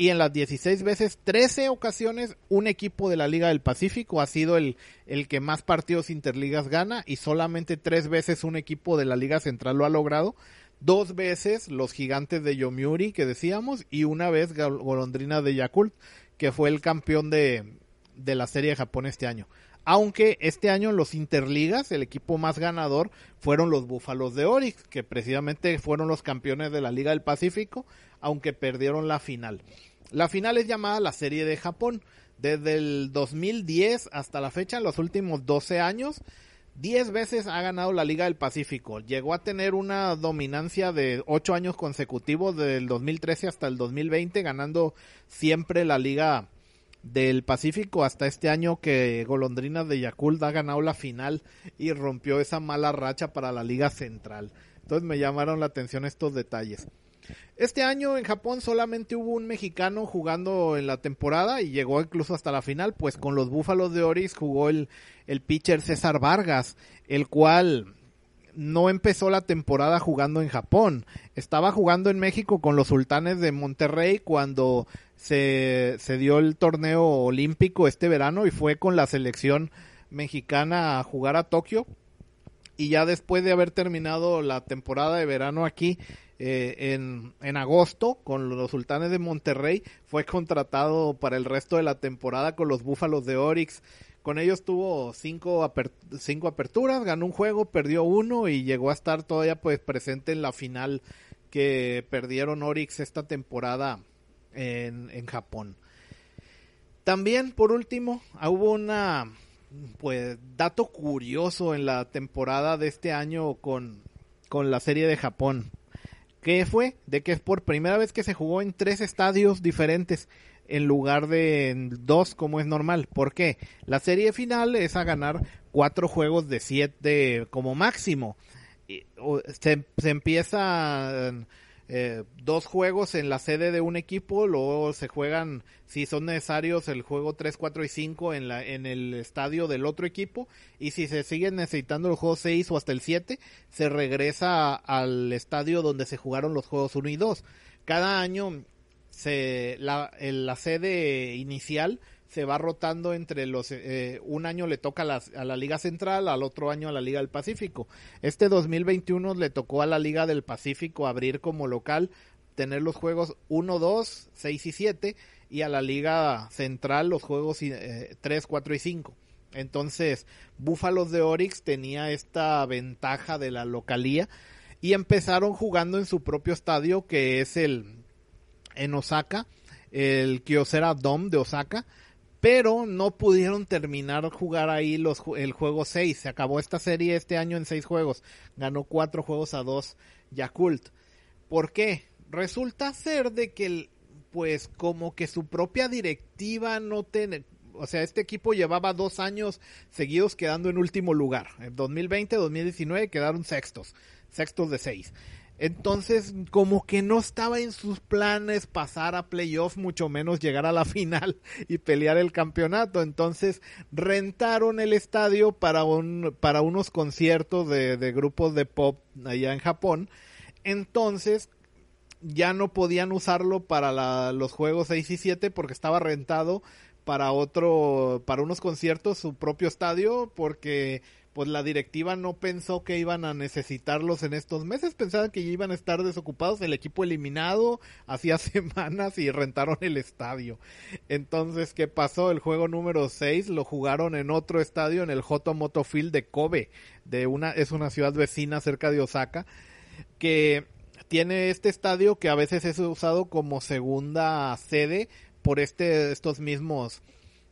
y en las 16 veces, 13 ocasiones, un equipo de la Liga del Pacífico ha sido el, el que más partidos interligas gana y solamente tres veces un equipo de la Liga Central lo ha logrado. Dos veces los gigantes de Yomiuri que decíamos y una vez Golondrina de Yakult que fue el campeón de, de la Serie de Japón este año. Aunque este año en los Interligas el equipo más ganador fueron los Búfalos de Orix, que precisamente fueron los campeones de la Liga del Pacífico, aunque perdieron la final. La final es llamada la Serie de Japón. Desde el 2010 hasta la fecha, en los últimos 12 años, 10 veces ha ganado la Liga del Pacífico. Llegó a tener una dominancia de 8 años consecutivos, del 2013 hasta el 2020, ganando siempre la Liga del Pacífico hasta este año que Golondrinas de Yakult ha ganado la final y rompió esa mala racha para la Liga Central. Entonces me llamaron la atención estos detalles. Este año en Japón solamente hubo un mexicano jugando en la temporada y llegó incluso hasta la final, pues con los Búfalos de Oris jugó el, el pitcher César Vargas, el cual no empezó la temporada jugando en Japón. Estaba jugando en México con los Sultanes de Monterrey cuando se, se dio el torneo olímpico este verano y fue con la selección mexicana a jugar a Tokio. Y ya después de haber terminado la temporada de verano aquí, eh, en, en, agosto con los Sultanes de Monterrey. Fue contratado para el resto de la temporada con los Búfalos de Orix. Con ellos tuvo cinco, cinco aperturas, ganó un juego, perdió uno y llegó a estar todavía pues presente en la final que perdieron Orix esta temporada en, Japón. También, por último, hubo una pues dato curioso en la temporada de este año con, con la serie de Japón. ¿Qué fue? De que es por primera vez que se jugó en tres estadios diferentes en lugar de en dos como es normal. ¿Por qué? La serie final es a ganar cuatro juegos de siete como máximo. Se, se empieza eh, dos juegos en la sede de un equipo, luego se juegan, si son necesarios, el juego 3, 4 y 5 en, la, en el estadio del otro equipo, y si se siguen necesitando el juego 6 o hasta el 7, se regresa al estadio donde se jugaron los juegos 1 y 2. Cada año se, la, la sede inicial se va rotando entre los eh, un año le toca a la, Liga Central, al otro año a la Liga del Pacífico. Este 2021 le tocó a la Liga del Pacífico abrir como local, tener los juegos 1, 2, 6 y 7 y a la Liga Central los juegos eh, 3, 4 y 5. Entonces, Búfalos de Orix tenía esta ventaja de la localía y empezaron jugando en su propio estadio que es el en Osaka, el Kyocera Dome de Osaka pero no pudieron terminar jugar ahí los, el juego 6. Se acabó esta serie este año en 6 juegos. Ganó 4 juegos a 2 Yakult. ¿Por qué? Resulta ser de que, pues, como que su propia directiva no tiene. O sea, este equipo llevaba dos años seguidos quedando en último lugar. En 2020, 2019 quedaron sextos. Sextos de 6. Entonces, como que no estaba en sus planes pasar a playoff, mucho menos llegar a la final y pelear el campeonato. Entonces, rentaron el estadio para, un, para unos conciertos de, de grupos de pop allá en Japón. Entonces, ya no podían usarlo para los juegos 6 y 7 porque estaba rentado para otro, para unos conciertos, su propio estadio, porque pues la directiva no pensó que iban a necesitarlos en estos meses, pensaban que iban a estar desocupados, el equipo eliminado hacía semanas y rentaron el estadio. Entonces, ¿qué pasó? El juego número 6 lo jugaron en otro estadio, en el Hotomoto Field de Kobe, de una, es una ciudad vecina cerca de Osaka, que tiene este estadio que a veces es usado como segunda sede por este, estos mismos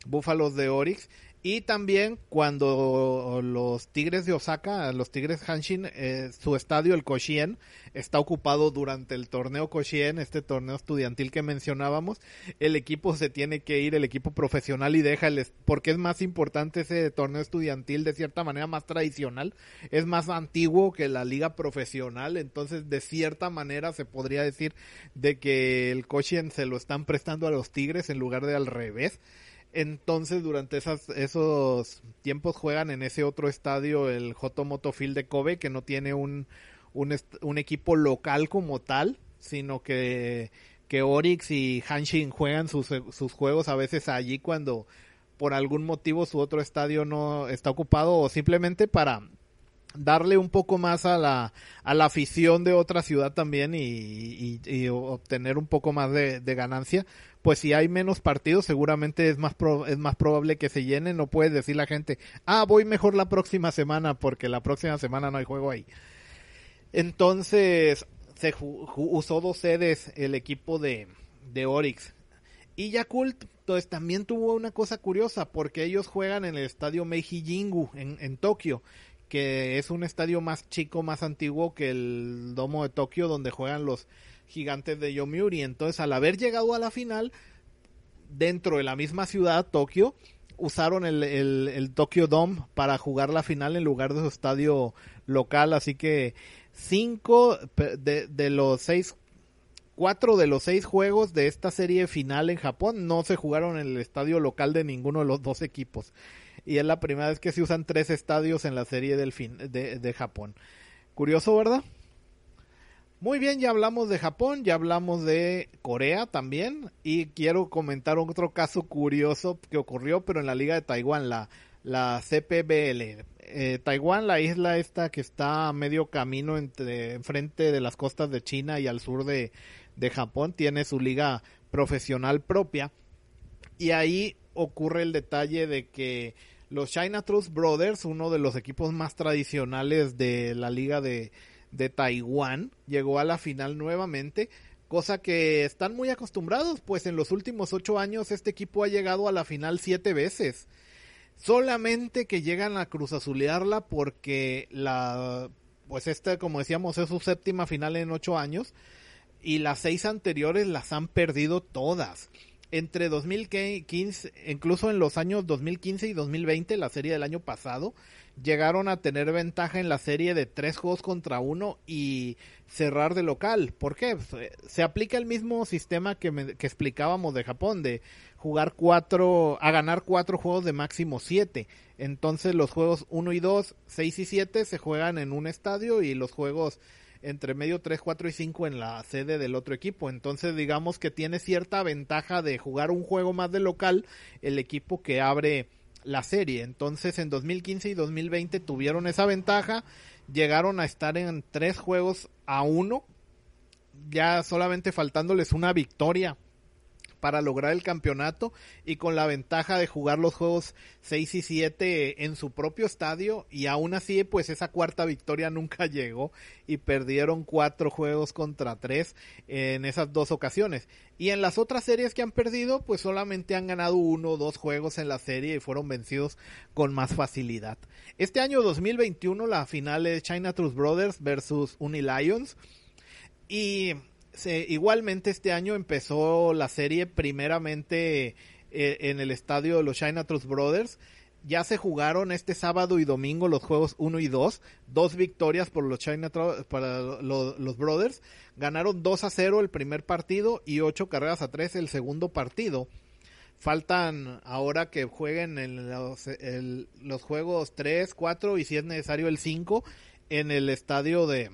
búfalos de Orix y también cuando los Tigres de Osaka, los Tigres Hanshin, eh, su estadio, el Koshien, está ocupado durante el torneo Koshien, este torneo estudiantil que mencionábamos, el equipo se tiene que ir, el equipo profesional y deja el, porque es más importante ese torneo estudiantil de cierta manera más tradicional, es más antiguo que la liga profesional, entonces de cierta manera se podría decir de que el Koshien se lo están prestando a los Tigres en lugar de al revés Entonces, durante esas, esos tiempos juegan en ese otro estadio, el Jotomoto Field de Kobe, que no tiene un, equipo local como tal, sino que, que Orix y Hanshin juegan sus, sus juegos a veces allí cuando por algún motivo su otro estadio no está ocupado o simplemente para darle un poco más a la, a la afición de otra ciudad también y, obtener un poco más de, ganancia, pues si hay menos partidos seguramente es más, es más probable que se llene, no puedes decir la gente, ah, voy mejor la próxima semana porque la próxima semana no hay juego ahí. Entonces se usó dos sedes el equipo de, de Orix. Y Yakult pues, también tuvo una cosa curiosa porque ellos juegan en el estadio Meiji Jingu en, en Tokio que es un estadio más chico, más antiguo que el Domo de Tokio, donde juegan los gigantes de Yomiuri. Entonces, al haber llegado a la final, dentro de la misma ciudad, Tokio, usaron el, el, Tokyo Dome para jugar la final en lugar de su estadio local. Así que cinco de, de los seis cuatro de los seis juegos de esta serie final en Japón no se jugaron en el estadio local de ninguno de los dos equipos y es la primera vez que se usan tres estadios en la serie del fin de, de Japón. Curioso, ¿verdad? Muy bien, ya hablamos de Japón, ya hablamos de Corea también y quiero comentar otro caso curioso que ocurrió pero en la liga de Taiwán, la, la CPBL. Eh, Taiwán, la isla esta que está a medio camino entre enfrente de las costas de China y al sur de, de Japón, tiene su liga profesional propia y ahí ocurre el detalle de que los China Trust Brothers, uno de los equipos más tradicionales de la liga de, de Taiwán, llegó a la final nuevamente, cosa que están muy acostumbrados, pues en los últimos ocho años este equipo ha llegado a la final siete veces. Solamente que llegan a Cruz Azulearla porque la, pues esta, como decíamos, es su séptima final en ocho años y las seis anteriores las han perdido todas entre 2015, incluso en los años 2015 y 2020, la serie del año pasado, llegaron a tener ventaja en la serie de tres juegos contra uno y cerrar de local. ¿Por qué? Pues, eh, se aplica el mismo sistema que, que explicábamos de Japón, de jugar cuatro, a ganar cuatro juegos de máximo siete. Entonces los juegos uno y dos, seis y siete se juegan en un estadio y los juegos entre medio 3, 4 y 5 en la sede del otro equipo. Entonces digamos que tiene cierta ventaja de jugar un juego más de local el equipo que abre la serie. Entonces en 2015 y 2020 tuvieron esa ventaja, llegaron a estar en tres juegos a uno, ya solamente faltándoles una victoria para lograr el campeonato y con la ventaja de jugar los juegos 6 y 7 en su propio estadio. Y aún así pues esa cuarta victoria nunca llegó y perdieron cuatro juegos contra tres en esas dos ocasiones. Y en las otras series que han perdido pues solamente han ganado uno o dos juegos en la serie y fueron vencidos con más facilidad. Este año 2021 la final es China Trust Brothers versus Uni Lions y igualmente este año empezó la serie primeramente eh, en el estadio de los China Trust Brothers. Ya se jugaron este sábado y domingo los juegos 1 y 2. Dos victorias por los China para los, Brothers. Ganaron 2 a 0 el primer partido y 8 carreras a 3 el segundo partido. Faltan ahora que jueguen en los, los juegos 3, 4 y si es necesario el 5 en el estadio de,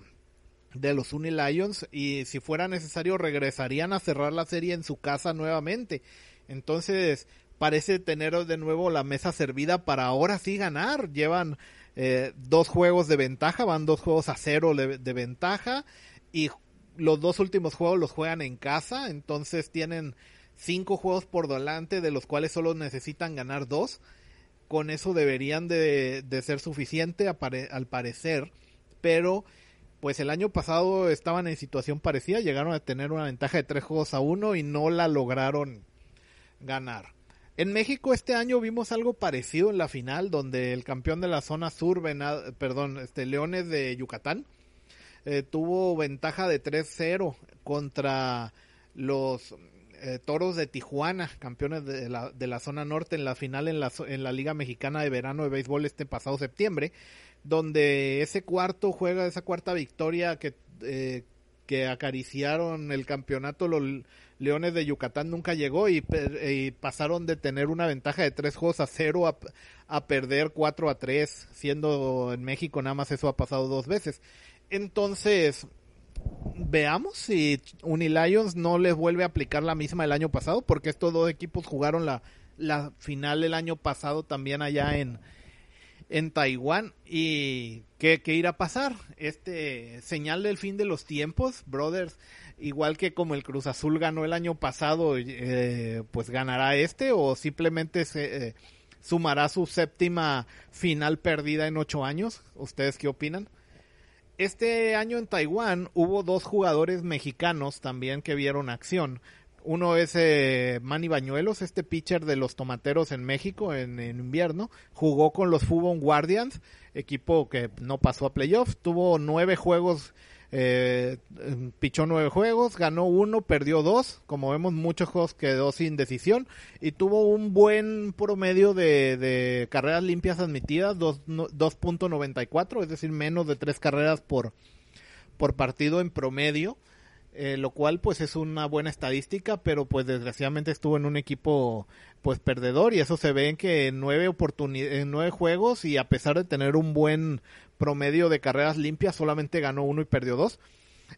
de los Uni Lions y si fuera necesario regresarían a cerrar la serie en su casa nuevamente. Entonces parece tener de nuevo la mesa servida para ahora sí ganar. Llevan eh, dos juegos de ventaja, van dos juegos a cero de, de, ventaja y los dos últimos juegos los juegan en casa, entonces tienen cinco juegos por delante de los cuales solo necesitan ganar dos. Con eso deberían de, de ser suficiente al parecer, pero pues el año pasado estaban en situación parecida, llegaron a tener una ventaja de tres juegos a uno y no la lograron ganar. En México este año vimos algo parecido en la final, donde el campeón de la zona sur, perdón, este Leones de Yucatán, eh, tuvo ventaja de 3-0 contra los eh, Toros de Tijuana, campeones de la, de la, zona norte en la final en la, en la Liga Mexicana de Verano de Béisbol este pasado septiembre donde ese cuarto juega, esa cuarta victoria que, eh, que acariciaron el campeonato los Leones de Yucatán nunca llegó y, pasaron de tener una ventaja de tres juegos a cero a, a, perder cuatro a tres, siendo en México nada más eso ha pasado dos veces. Entonces, veamos si Unilions no les vuelve a aplicar la misma el año pasado, porque estos dos equipos jugaron la, la final el año pasado también allá en, en Taiwán y ¿qué, ¿qué, irá a pasar? Este señal del fin de los tiempos, brothers, igual que como el Cruz Azul ganó el año pasado, eh, pues ganará este o simplemente se eh, sumará su séptima final perdida en ocho años. ¿Ustedes qué opinan? Este año en Taiwán hubo dos jugadores mexicanos también que vieron acción. Uno es eh, Manny Bañuelos, este pitcher de los Tomateros en México en, invierno. Jugó con los Fubon Guardians, equipo que no pasó a playoffs. Tuvo nueve juegos, eh, pichó nueve juegos, ganó uno, perdió dos. Como vemos, muchos juegos quedó sin decisión. Y tuvo un buen promedio de, carreras limpias admitidas, 2.94, es decir, menos de tres carreras por, por partido en promedio. Eh, lo cual pues es una buena estadística, pero pues desgraciadamente estuvo en un equipo pues perdedor y eso se ve en que en nueve oportunidades, nueve juegos y a pesar de tener un buen promedio de carreras limpias solamente ganó uno y perdió dos.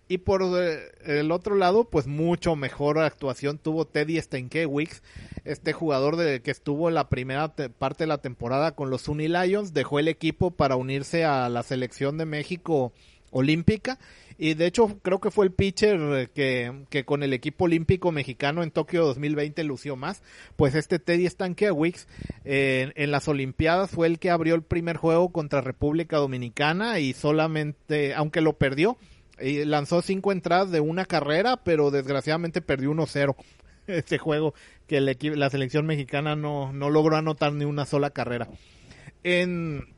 Y por eh, el otro lado, pues mucho mejor actuación tuvo Teddy Stenkiewicz, este jugador de, que estuvo en la primera parte de la temporada con los Uni Lions, dejó el equipo para unirse a la selección de México olímpica y de hecho creo que fue el pitcher que, que con el equipo olímpico mexicano en Tokio 2020 lució más. Pues este Teddy Stankiewicz eh, en las Olimpiadas fue el que abrió el primer juego contra República Dominicana y solamente, aunque lo perdió, y lanzó cinco entradas de una carrera, pero desgraciadamente perdió 1-0 ese juego que la selección mexicana no, no logró anotar ni una sola carrera. En,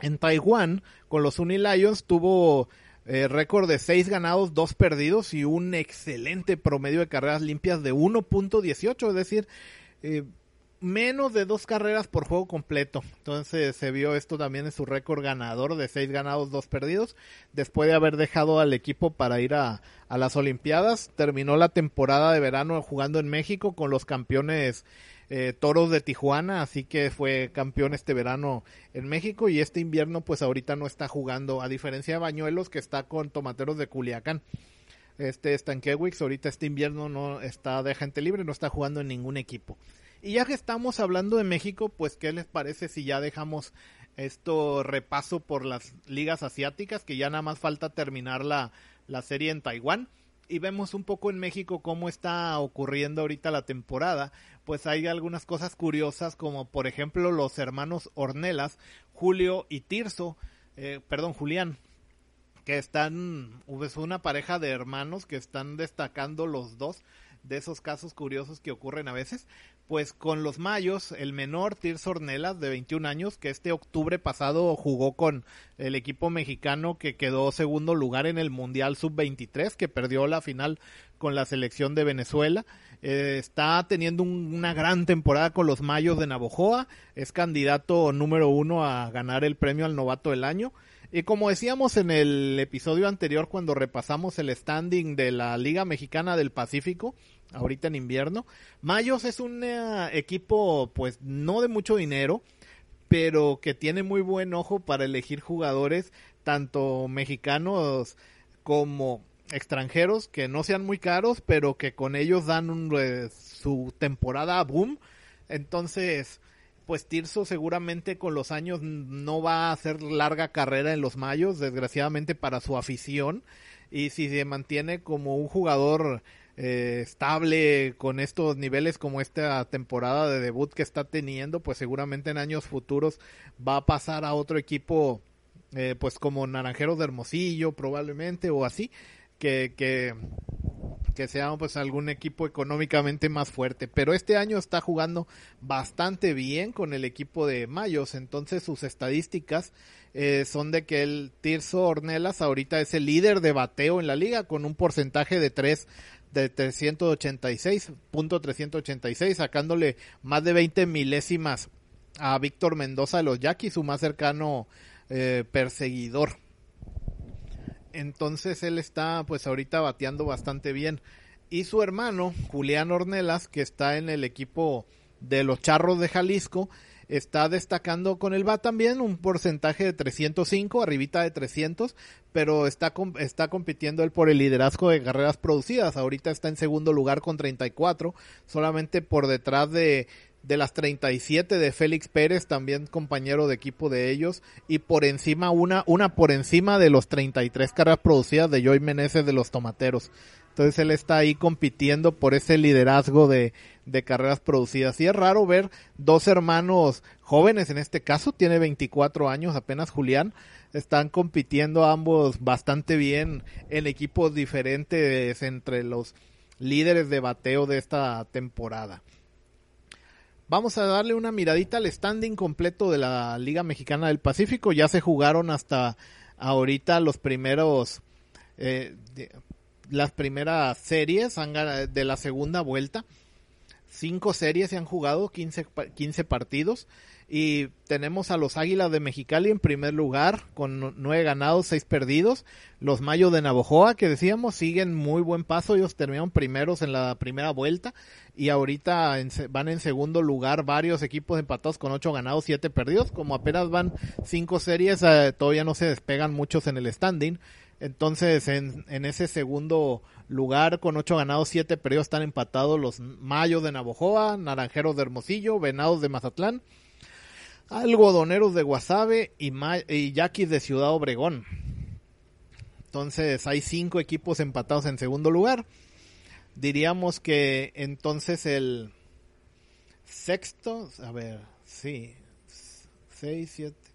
en Taiwán, con los Uni Lions, tuvo eh, récord de 6 ganados, 2 perdidos y un excelente promedio de carreras limpias de 1.18, es decir, eh, menos de dos carreras por juego completo. Entonces se vio esto también en su récord ganador de 6 ganados, 2 perdidos. Después de haber dejado al equipo para ir a las Olimpiadas, terminó la temporada de verano jugando en México con los campeones eh, Toros de Tijuana, así que fue campeón este verano en México y este invierno pues ahorita no está jugando, a diferencia de Bañuelos que está con Tomateros de Culiacán. Este Stankiewicz ahorita este invierno no está de gente libre, no está jugando en ningún equipo. Y ya que estamos hablando de México, pues ¿qué les parece si ya dejamos esto repaso por las ligas asiáticas, que ya nada más falta terminar la, la serie en Taiwán? Y vemos un poco en México cómo está ocurriendo ahorita la temporada, pues hay algunas cosas curiosas como por ejemplo los hermanos Ornelas, Julio y Tirso, eh, perdón, Julián, que están, es una pareja de hermanos que están destacando los dos de esos casos curiosos que ocurren a veces, pues con los Mayos, el menor Tirso Ornelas de 21 años, que este octubre pasado jugó con el equipo mexicano que quedó segundo lugar en el Mundial Sub-23, que perdió la final con la selección de Venezuela. Eh, está teniendo una gran temporada con los Mayos de Navojoa, es candidato número uno a ganar el premio al novato del año. Y como decíamos en el episodio anterior cuando repasamos el standing de la Liga Mexicana del Pacífico, ahorita en invierno, Mayos es un eh, equipo pues no de mucho dinero, pero que tiene muy buen ojo para elegir jugadores tanto mexicanos como extranjeros que no sean muy caros, pero que con ellos dan un, eh, su temporada boom. Entonces, pues Tirso seguramente con los años no va a hacer larga carrera en los Mayos, desgraciadamente para su afición. Y si se mantiene como un jugador eh, estable con estos niveles como esta temporada de debut que está teniendo, pues seguramente en años futuros va a pasar a otro equipo, eh, pues como Naranjeros de Hermosillo probablemente o así, que, que que sea pues algún equipo económicamente más fuerte. Pero este año está jugando bastante bien con el equipo de Mayos, entonces sus estadísticas eh, son de que el Tirso Ornelas ahorita es el líder de bateo en la liga con un porcentaje de 3 de 386.386, sacándole más de 20 milésimas a Víctor Mendoza de los Yaquis, su más cercano eh, perseguidor. Entonces él está pues ahorita bateando bastante bien. Y su hermano, Julián Ornelas, que está en el equipo de los Charros de Jalisco, está destacando con el BAT también un porcentaje de 305, arribita de 300, pero está, está compitiendo él por el liderazgo de carreras producidas. Ahorita está en segundo lugar con 34, solamente por detrás de, de las 37 de Félix Pérez, también compañero de equipo de ellos, y por encima, una, una por encima de los 33 carreras producidas de Joy Meneses de los Tomateros. Entonces él está ahí compitiendo por ese liderazgo de, carreras producidas. Y es raro ver dos hermanos jóvenes, en este caso tiene 24 años apenas Julián, están compitiendo ambos bastante bien en equipos diferentes entre los líderes de bateo de esta temporada. Vamos a darle una miradita al standing completo de la Liga Mexicana del Pacífico. Ya se jugaron hasta ahorita los primeros eh, las primeras series han de la segunda vuelta. Cinco series se han jugado, 15, 15 partidos. Y tenemos a los Águilas de Mexicali en primer lugar, con nueve ganados, seis perdidos. Los Mayos de Navojoa, que decíamos, siguen muy buen paso. Ellos terminaron primeros en la primera vuelta. Y ahorita van en segundo lugar varios equipos empatados con ocho ganados, siete perdidos. Como apenas van cinco series, eh, todavía no se despegan muchos en el standing. Entonces, en, en, ese segundo lugar, con ocho ganados, siete perdidos, están empatados los Mayos de Navojoa, Naranjeros de Hermosillo, Venados de Mazatlán, Algodoneros de Guasave y, y Yaquis de Ciudad Obregón. Entonces, hay cinco equipos empatados en segundo lugar. Diríamos que entonces el sexto, a ver, sí, seis, siete,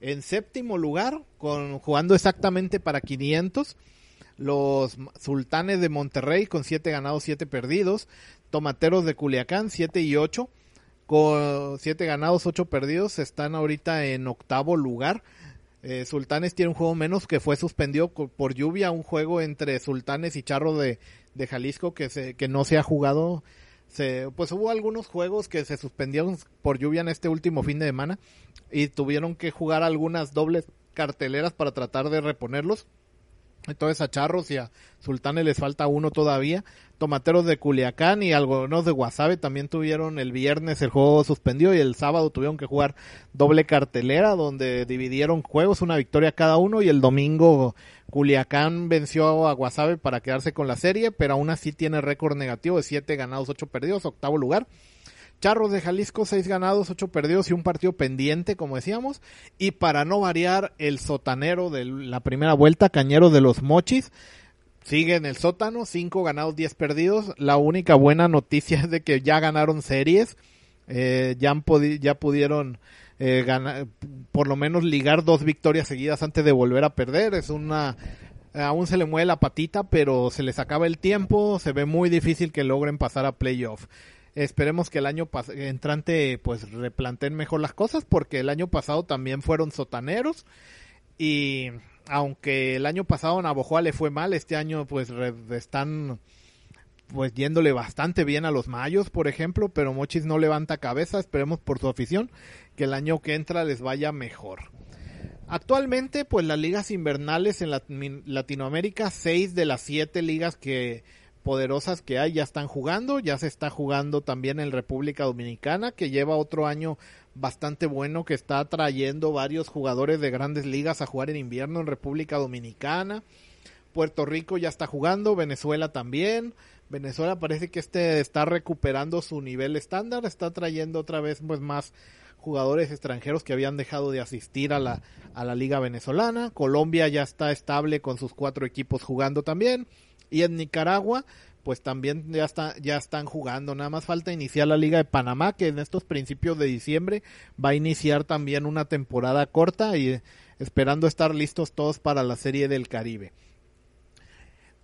en séptimo lugar, con, jugando exactamente para 500, los Sultanes de Monterrey con 7 ganados, 7 perdidos. Tomateros de Culiacán, 7 y 8, con 7 ganados, 8 perdidos. Están ahorita en octavo lugar. Eh, Sultanes tiene un juego menos que fue suspendido por lluvia, un juego entre Sultanes y Charro de, de Jalisco que, se, que no se ha jugado se, pues hubo algunos juegos que se suspendieron por lluvia en este último fin de semana y tuvieron que jugar algunas dobles carteleras para tratar de reponerlos. Entonces a Charros y a Sultanes les falta uno todavía. Tomateros de Culiacán y algunos de Guasave también tuvieron el viernes el juego suspendido y el sábado tuvieron que jugar doble cartelera donde dividieron juegos, una victoria cada uno y el domingo Culiacán venció a Guasave para quedarse con la serie, pero aún así tiene récord negativo de 7 ganados, 8 perdidos, octavo lugar. Charros de Jalisco, 6 ganados, 8 perdidos y un partido pendiente, como decíamos. Y para no variar, el sotanero de la primera vuelta, Cañero de los Mochis, sigue en el sótano, 5 ganados, 10 perdidos. La única buena noticia es de que ya ganaron series, eh, ya, ya pudieron eh, ganar, por lo menos ligar dos victorias seguidas antes de volver a perder. Es una aún se le mueve la patita, pero se les acaba el tiempo, se ve muy difícil que logren pasar a playoff. Esperemos que el año entrante pues replanteen mejor las cosas porque el año pasado también fueron sotaneros y aunque el año pasado Navojoa le fue mal, este año pues están pues yéndole bastante bien a los Mayos, por ejemplo, pero Mochis no levanta cabeza, esperemos por su afición que el año que entra les vaya mejor. Actualmente, pues las ligas invernales en Latinoamérica, seis de las siete ligas que poderosas que hay ya están jugando, ya se está jugando también en República Dominicana, que lleva otro año bastante bueno, que está trayendo varios jugadores de grandes ligas a jugar en invierno en República Dominicana. Puerto Rico ya está jugando, Venezuela también. Venezuela parece que este está recuperando su nivel estándar, está trayendo otra vez pues más jugadores extranjeros que habían dejado de asistir a la, a la liga venezolana. Colombia ya está estable con sus cuatro equipos jugando también. Y en Nicaragua, pues también ya, está, ya están jugando. Nada más falta iniciar la Liga de Panamá, que en estos principios de diciembre va a iniciar también una temporada corta y esperando estar listos todos para la Serie del Caribe.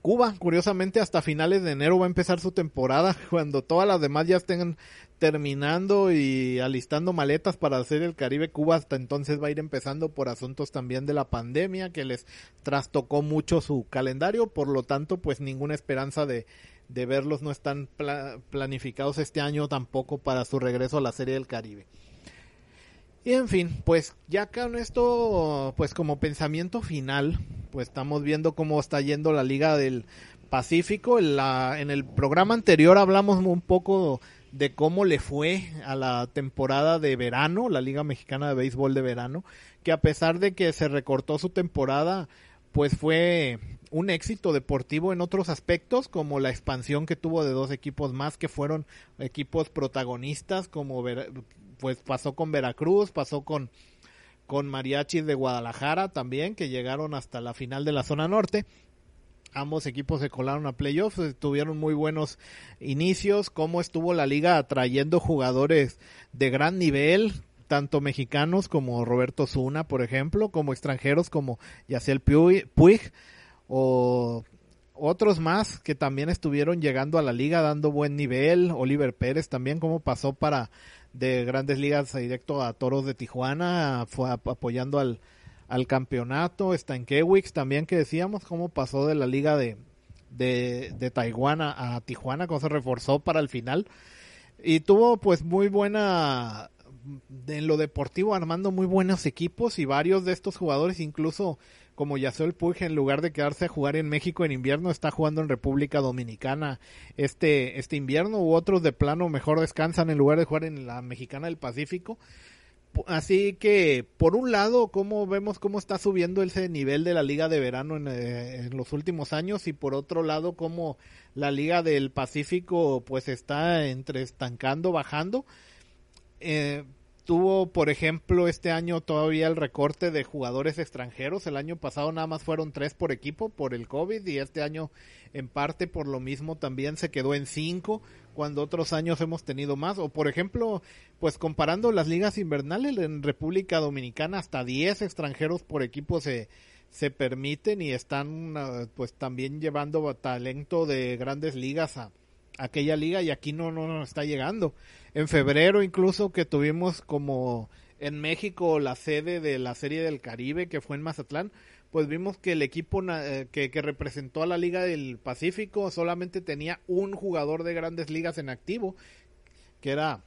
Cuba, curiosamente, hasta finales de enero va a empezar su temporada, cuando todas las demás ya estén terminando y alistando maletas para hacer el Caribe. Cuba hasta entonces va a ir empezando por asuntos también de la pandemia que les trastocó mucho su calendario, por lo tanto, pues ninguna esperanza de, de verlos no están planificados este año tampoco para su regreso a la Serie del Caribe. Y en fin, pues ya con esto, pues como pensamiento final, pues estamos viendo cómo está yendo la Liga del Pacífico. En, la, en el programa anterior hablamos un poco de cómo le fue a la temporada de verano, la Liga Mexicana de Béisbol de verano, que a pesar de que se recortó su temporada, pues fue un éxito deportivo en otros aspectos, como la expansión que tuvo de dos equipos más que fueron equipos protagonistas, como pues pasó con Veracruz, pasó con, con Mariachis de Guadalajara también, que llegaron hasta la final de la zona norte. Ambos equipos se colaron a playoffs, eh, tuvieron muy buenos inicios, cómo estuvo la liga atrayendo jugadores de gran nivel, tanto mexicanos como Roberto Zuna, por ejemplo, como extranjeros como Yaciel Puig o otros más que también estuvieron llegando a la liga dando buen nivel, Oliver Pérez también como pasó para de grandes ligas directo a Toros de Tijuana, fue apoyando al, al campeonato, Stankiewicz también que decíamos cómo pasó de la liga de, de, de Taiwán a, Tijuana, cómo se reforzó para el final. Y tuvo pues muy buena en lo deportivo armando muy buenos equipos y varios de estos jugadores incluso como Yasol Puig, en lugar de quedarse a jugar en México en invierno, está jugando en República Dominicana este, este invierno, u otros de plano mejor descansan en lugar de jugar en la Mexicana del Pacífico. Así que, por un lado, cómo vemos cómo está subiendo ese nivel de la Liga de Verano en, eh, en, los últimos años y por otro lado, cómo la Liga del Pacífico pues está entre estancando, bajando. Eh, tuvo, por ejemplo, este año todavía el recorte de jugadores extranjeros. El año pasado nada más fueron tres por equipo por el COVID y este año en parte por lo mismo también se quedó en cinco cuando otros años hemos tenido más. O por ejemplo, pues comparando las ligas invernales en República Dominicana hasta diez extranjeros por equipo se se permiten y están ah, pues también llevando talento de grandes ligas a aquella liga y aquí no, no nos está llegando. En febrero incluso que tuvimos como en México la sede de la Serie del Caribe que fue en Mazatlán, pues vimos que el equipo eh, que, representó a la Liga del Pacífico solamente tenía un jugador de grandes ligas en activo, que era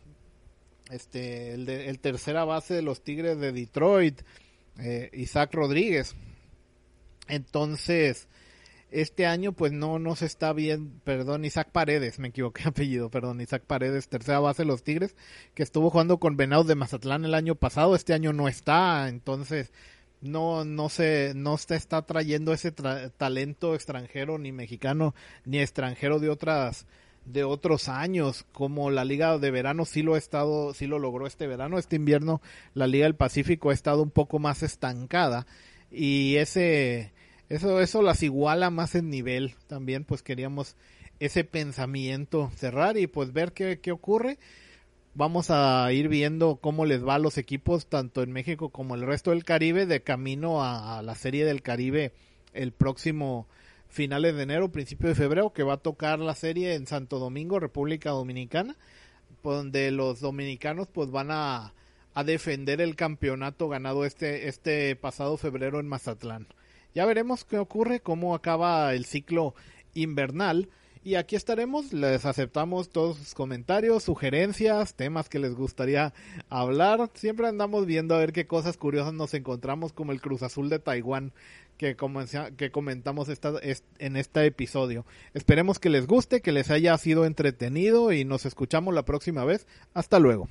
este el tercera base de los Tigres de Detroit, eh, Isaac Rodríguez. Entonces, este año pues no, no se está bien, perdón, Isaac Paredes, me equivoqué apellido, perdón, Isaac Paredes, tercera base de los Tigres, que estuvo jugando con Venados de Mazatlán el año pasado, este año no está, entonces no, no se, no se está trayendo ese talento extranjero ni mexicano ni extranjero de otras, de otros años, como la Liga de Verano sí lo ha estado, sí lo logró este verano, este invierno la Liga del Pacífico ha estado un poco más estancada y ese, eso, eso las iguala más en nivel. También pues queríamos ese pensamiento cerrar y pues ver qué, qué ocurre. Vamos a ir viendo cómo les va a los equipos tanto en México como el resto del Caribe de camino a, la Serie del Caribe el próximo finales de enero, principio de febrero, que va a tocar la serie en Santo Domingo, República Dominicana, donde los dominicanos pues van a, a defender el campeonato ganado este, este pasado febrero en Mazatlán. Ya veremos qué ocurre, cómo acaba el ciclo invernal. Y aquí estaremos, les aceptamos todos sus comentarios, sugerencias, temas que les gustaría hablar. Siempre andamos viendo a ver qué cosas curiosas nos encontramos, como el Cruz Azul de Taiwán que, comentamos esta, en este episodio. Esperemos que les guste, que les haya sido entretenido y nos escuchamos la próxima vez. Hasta luego.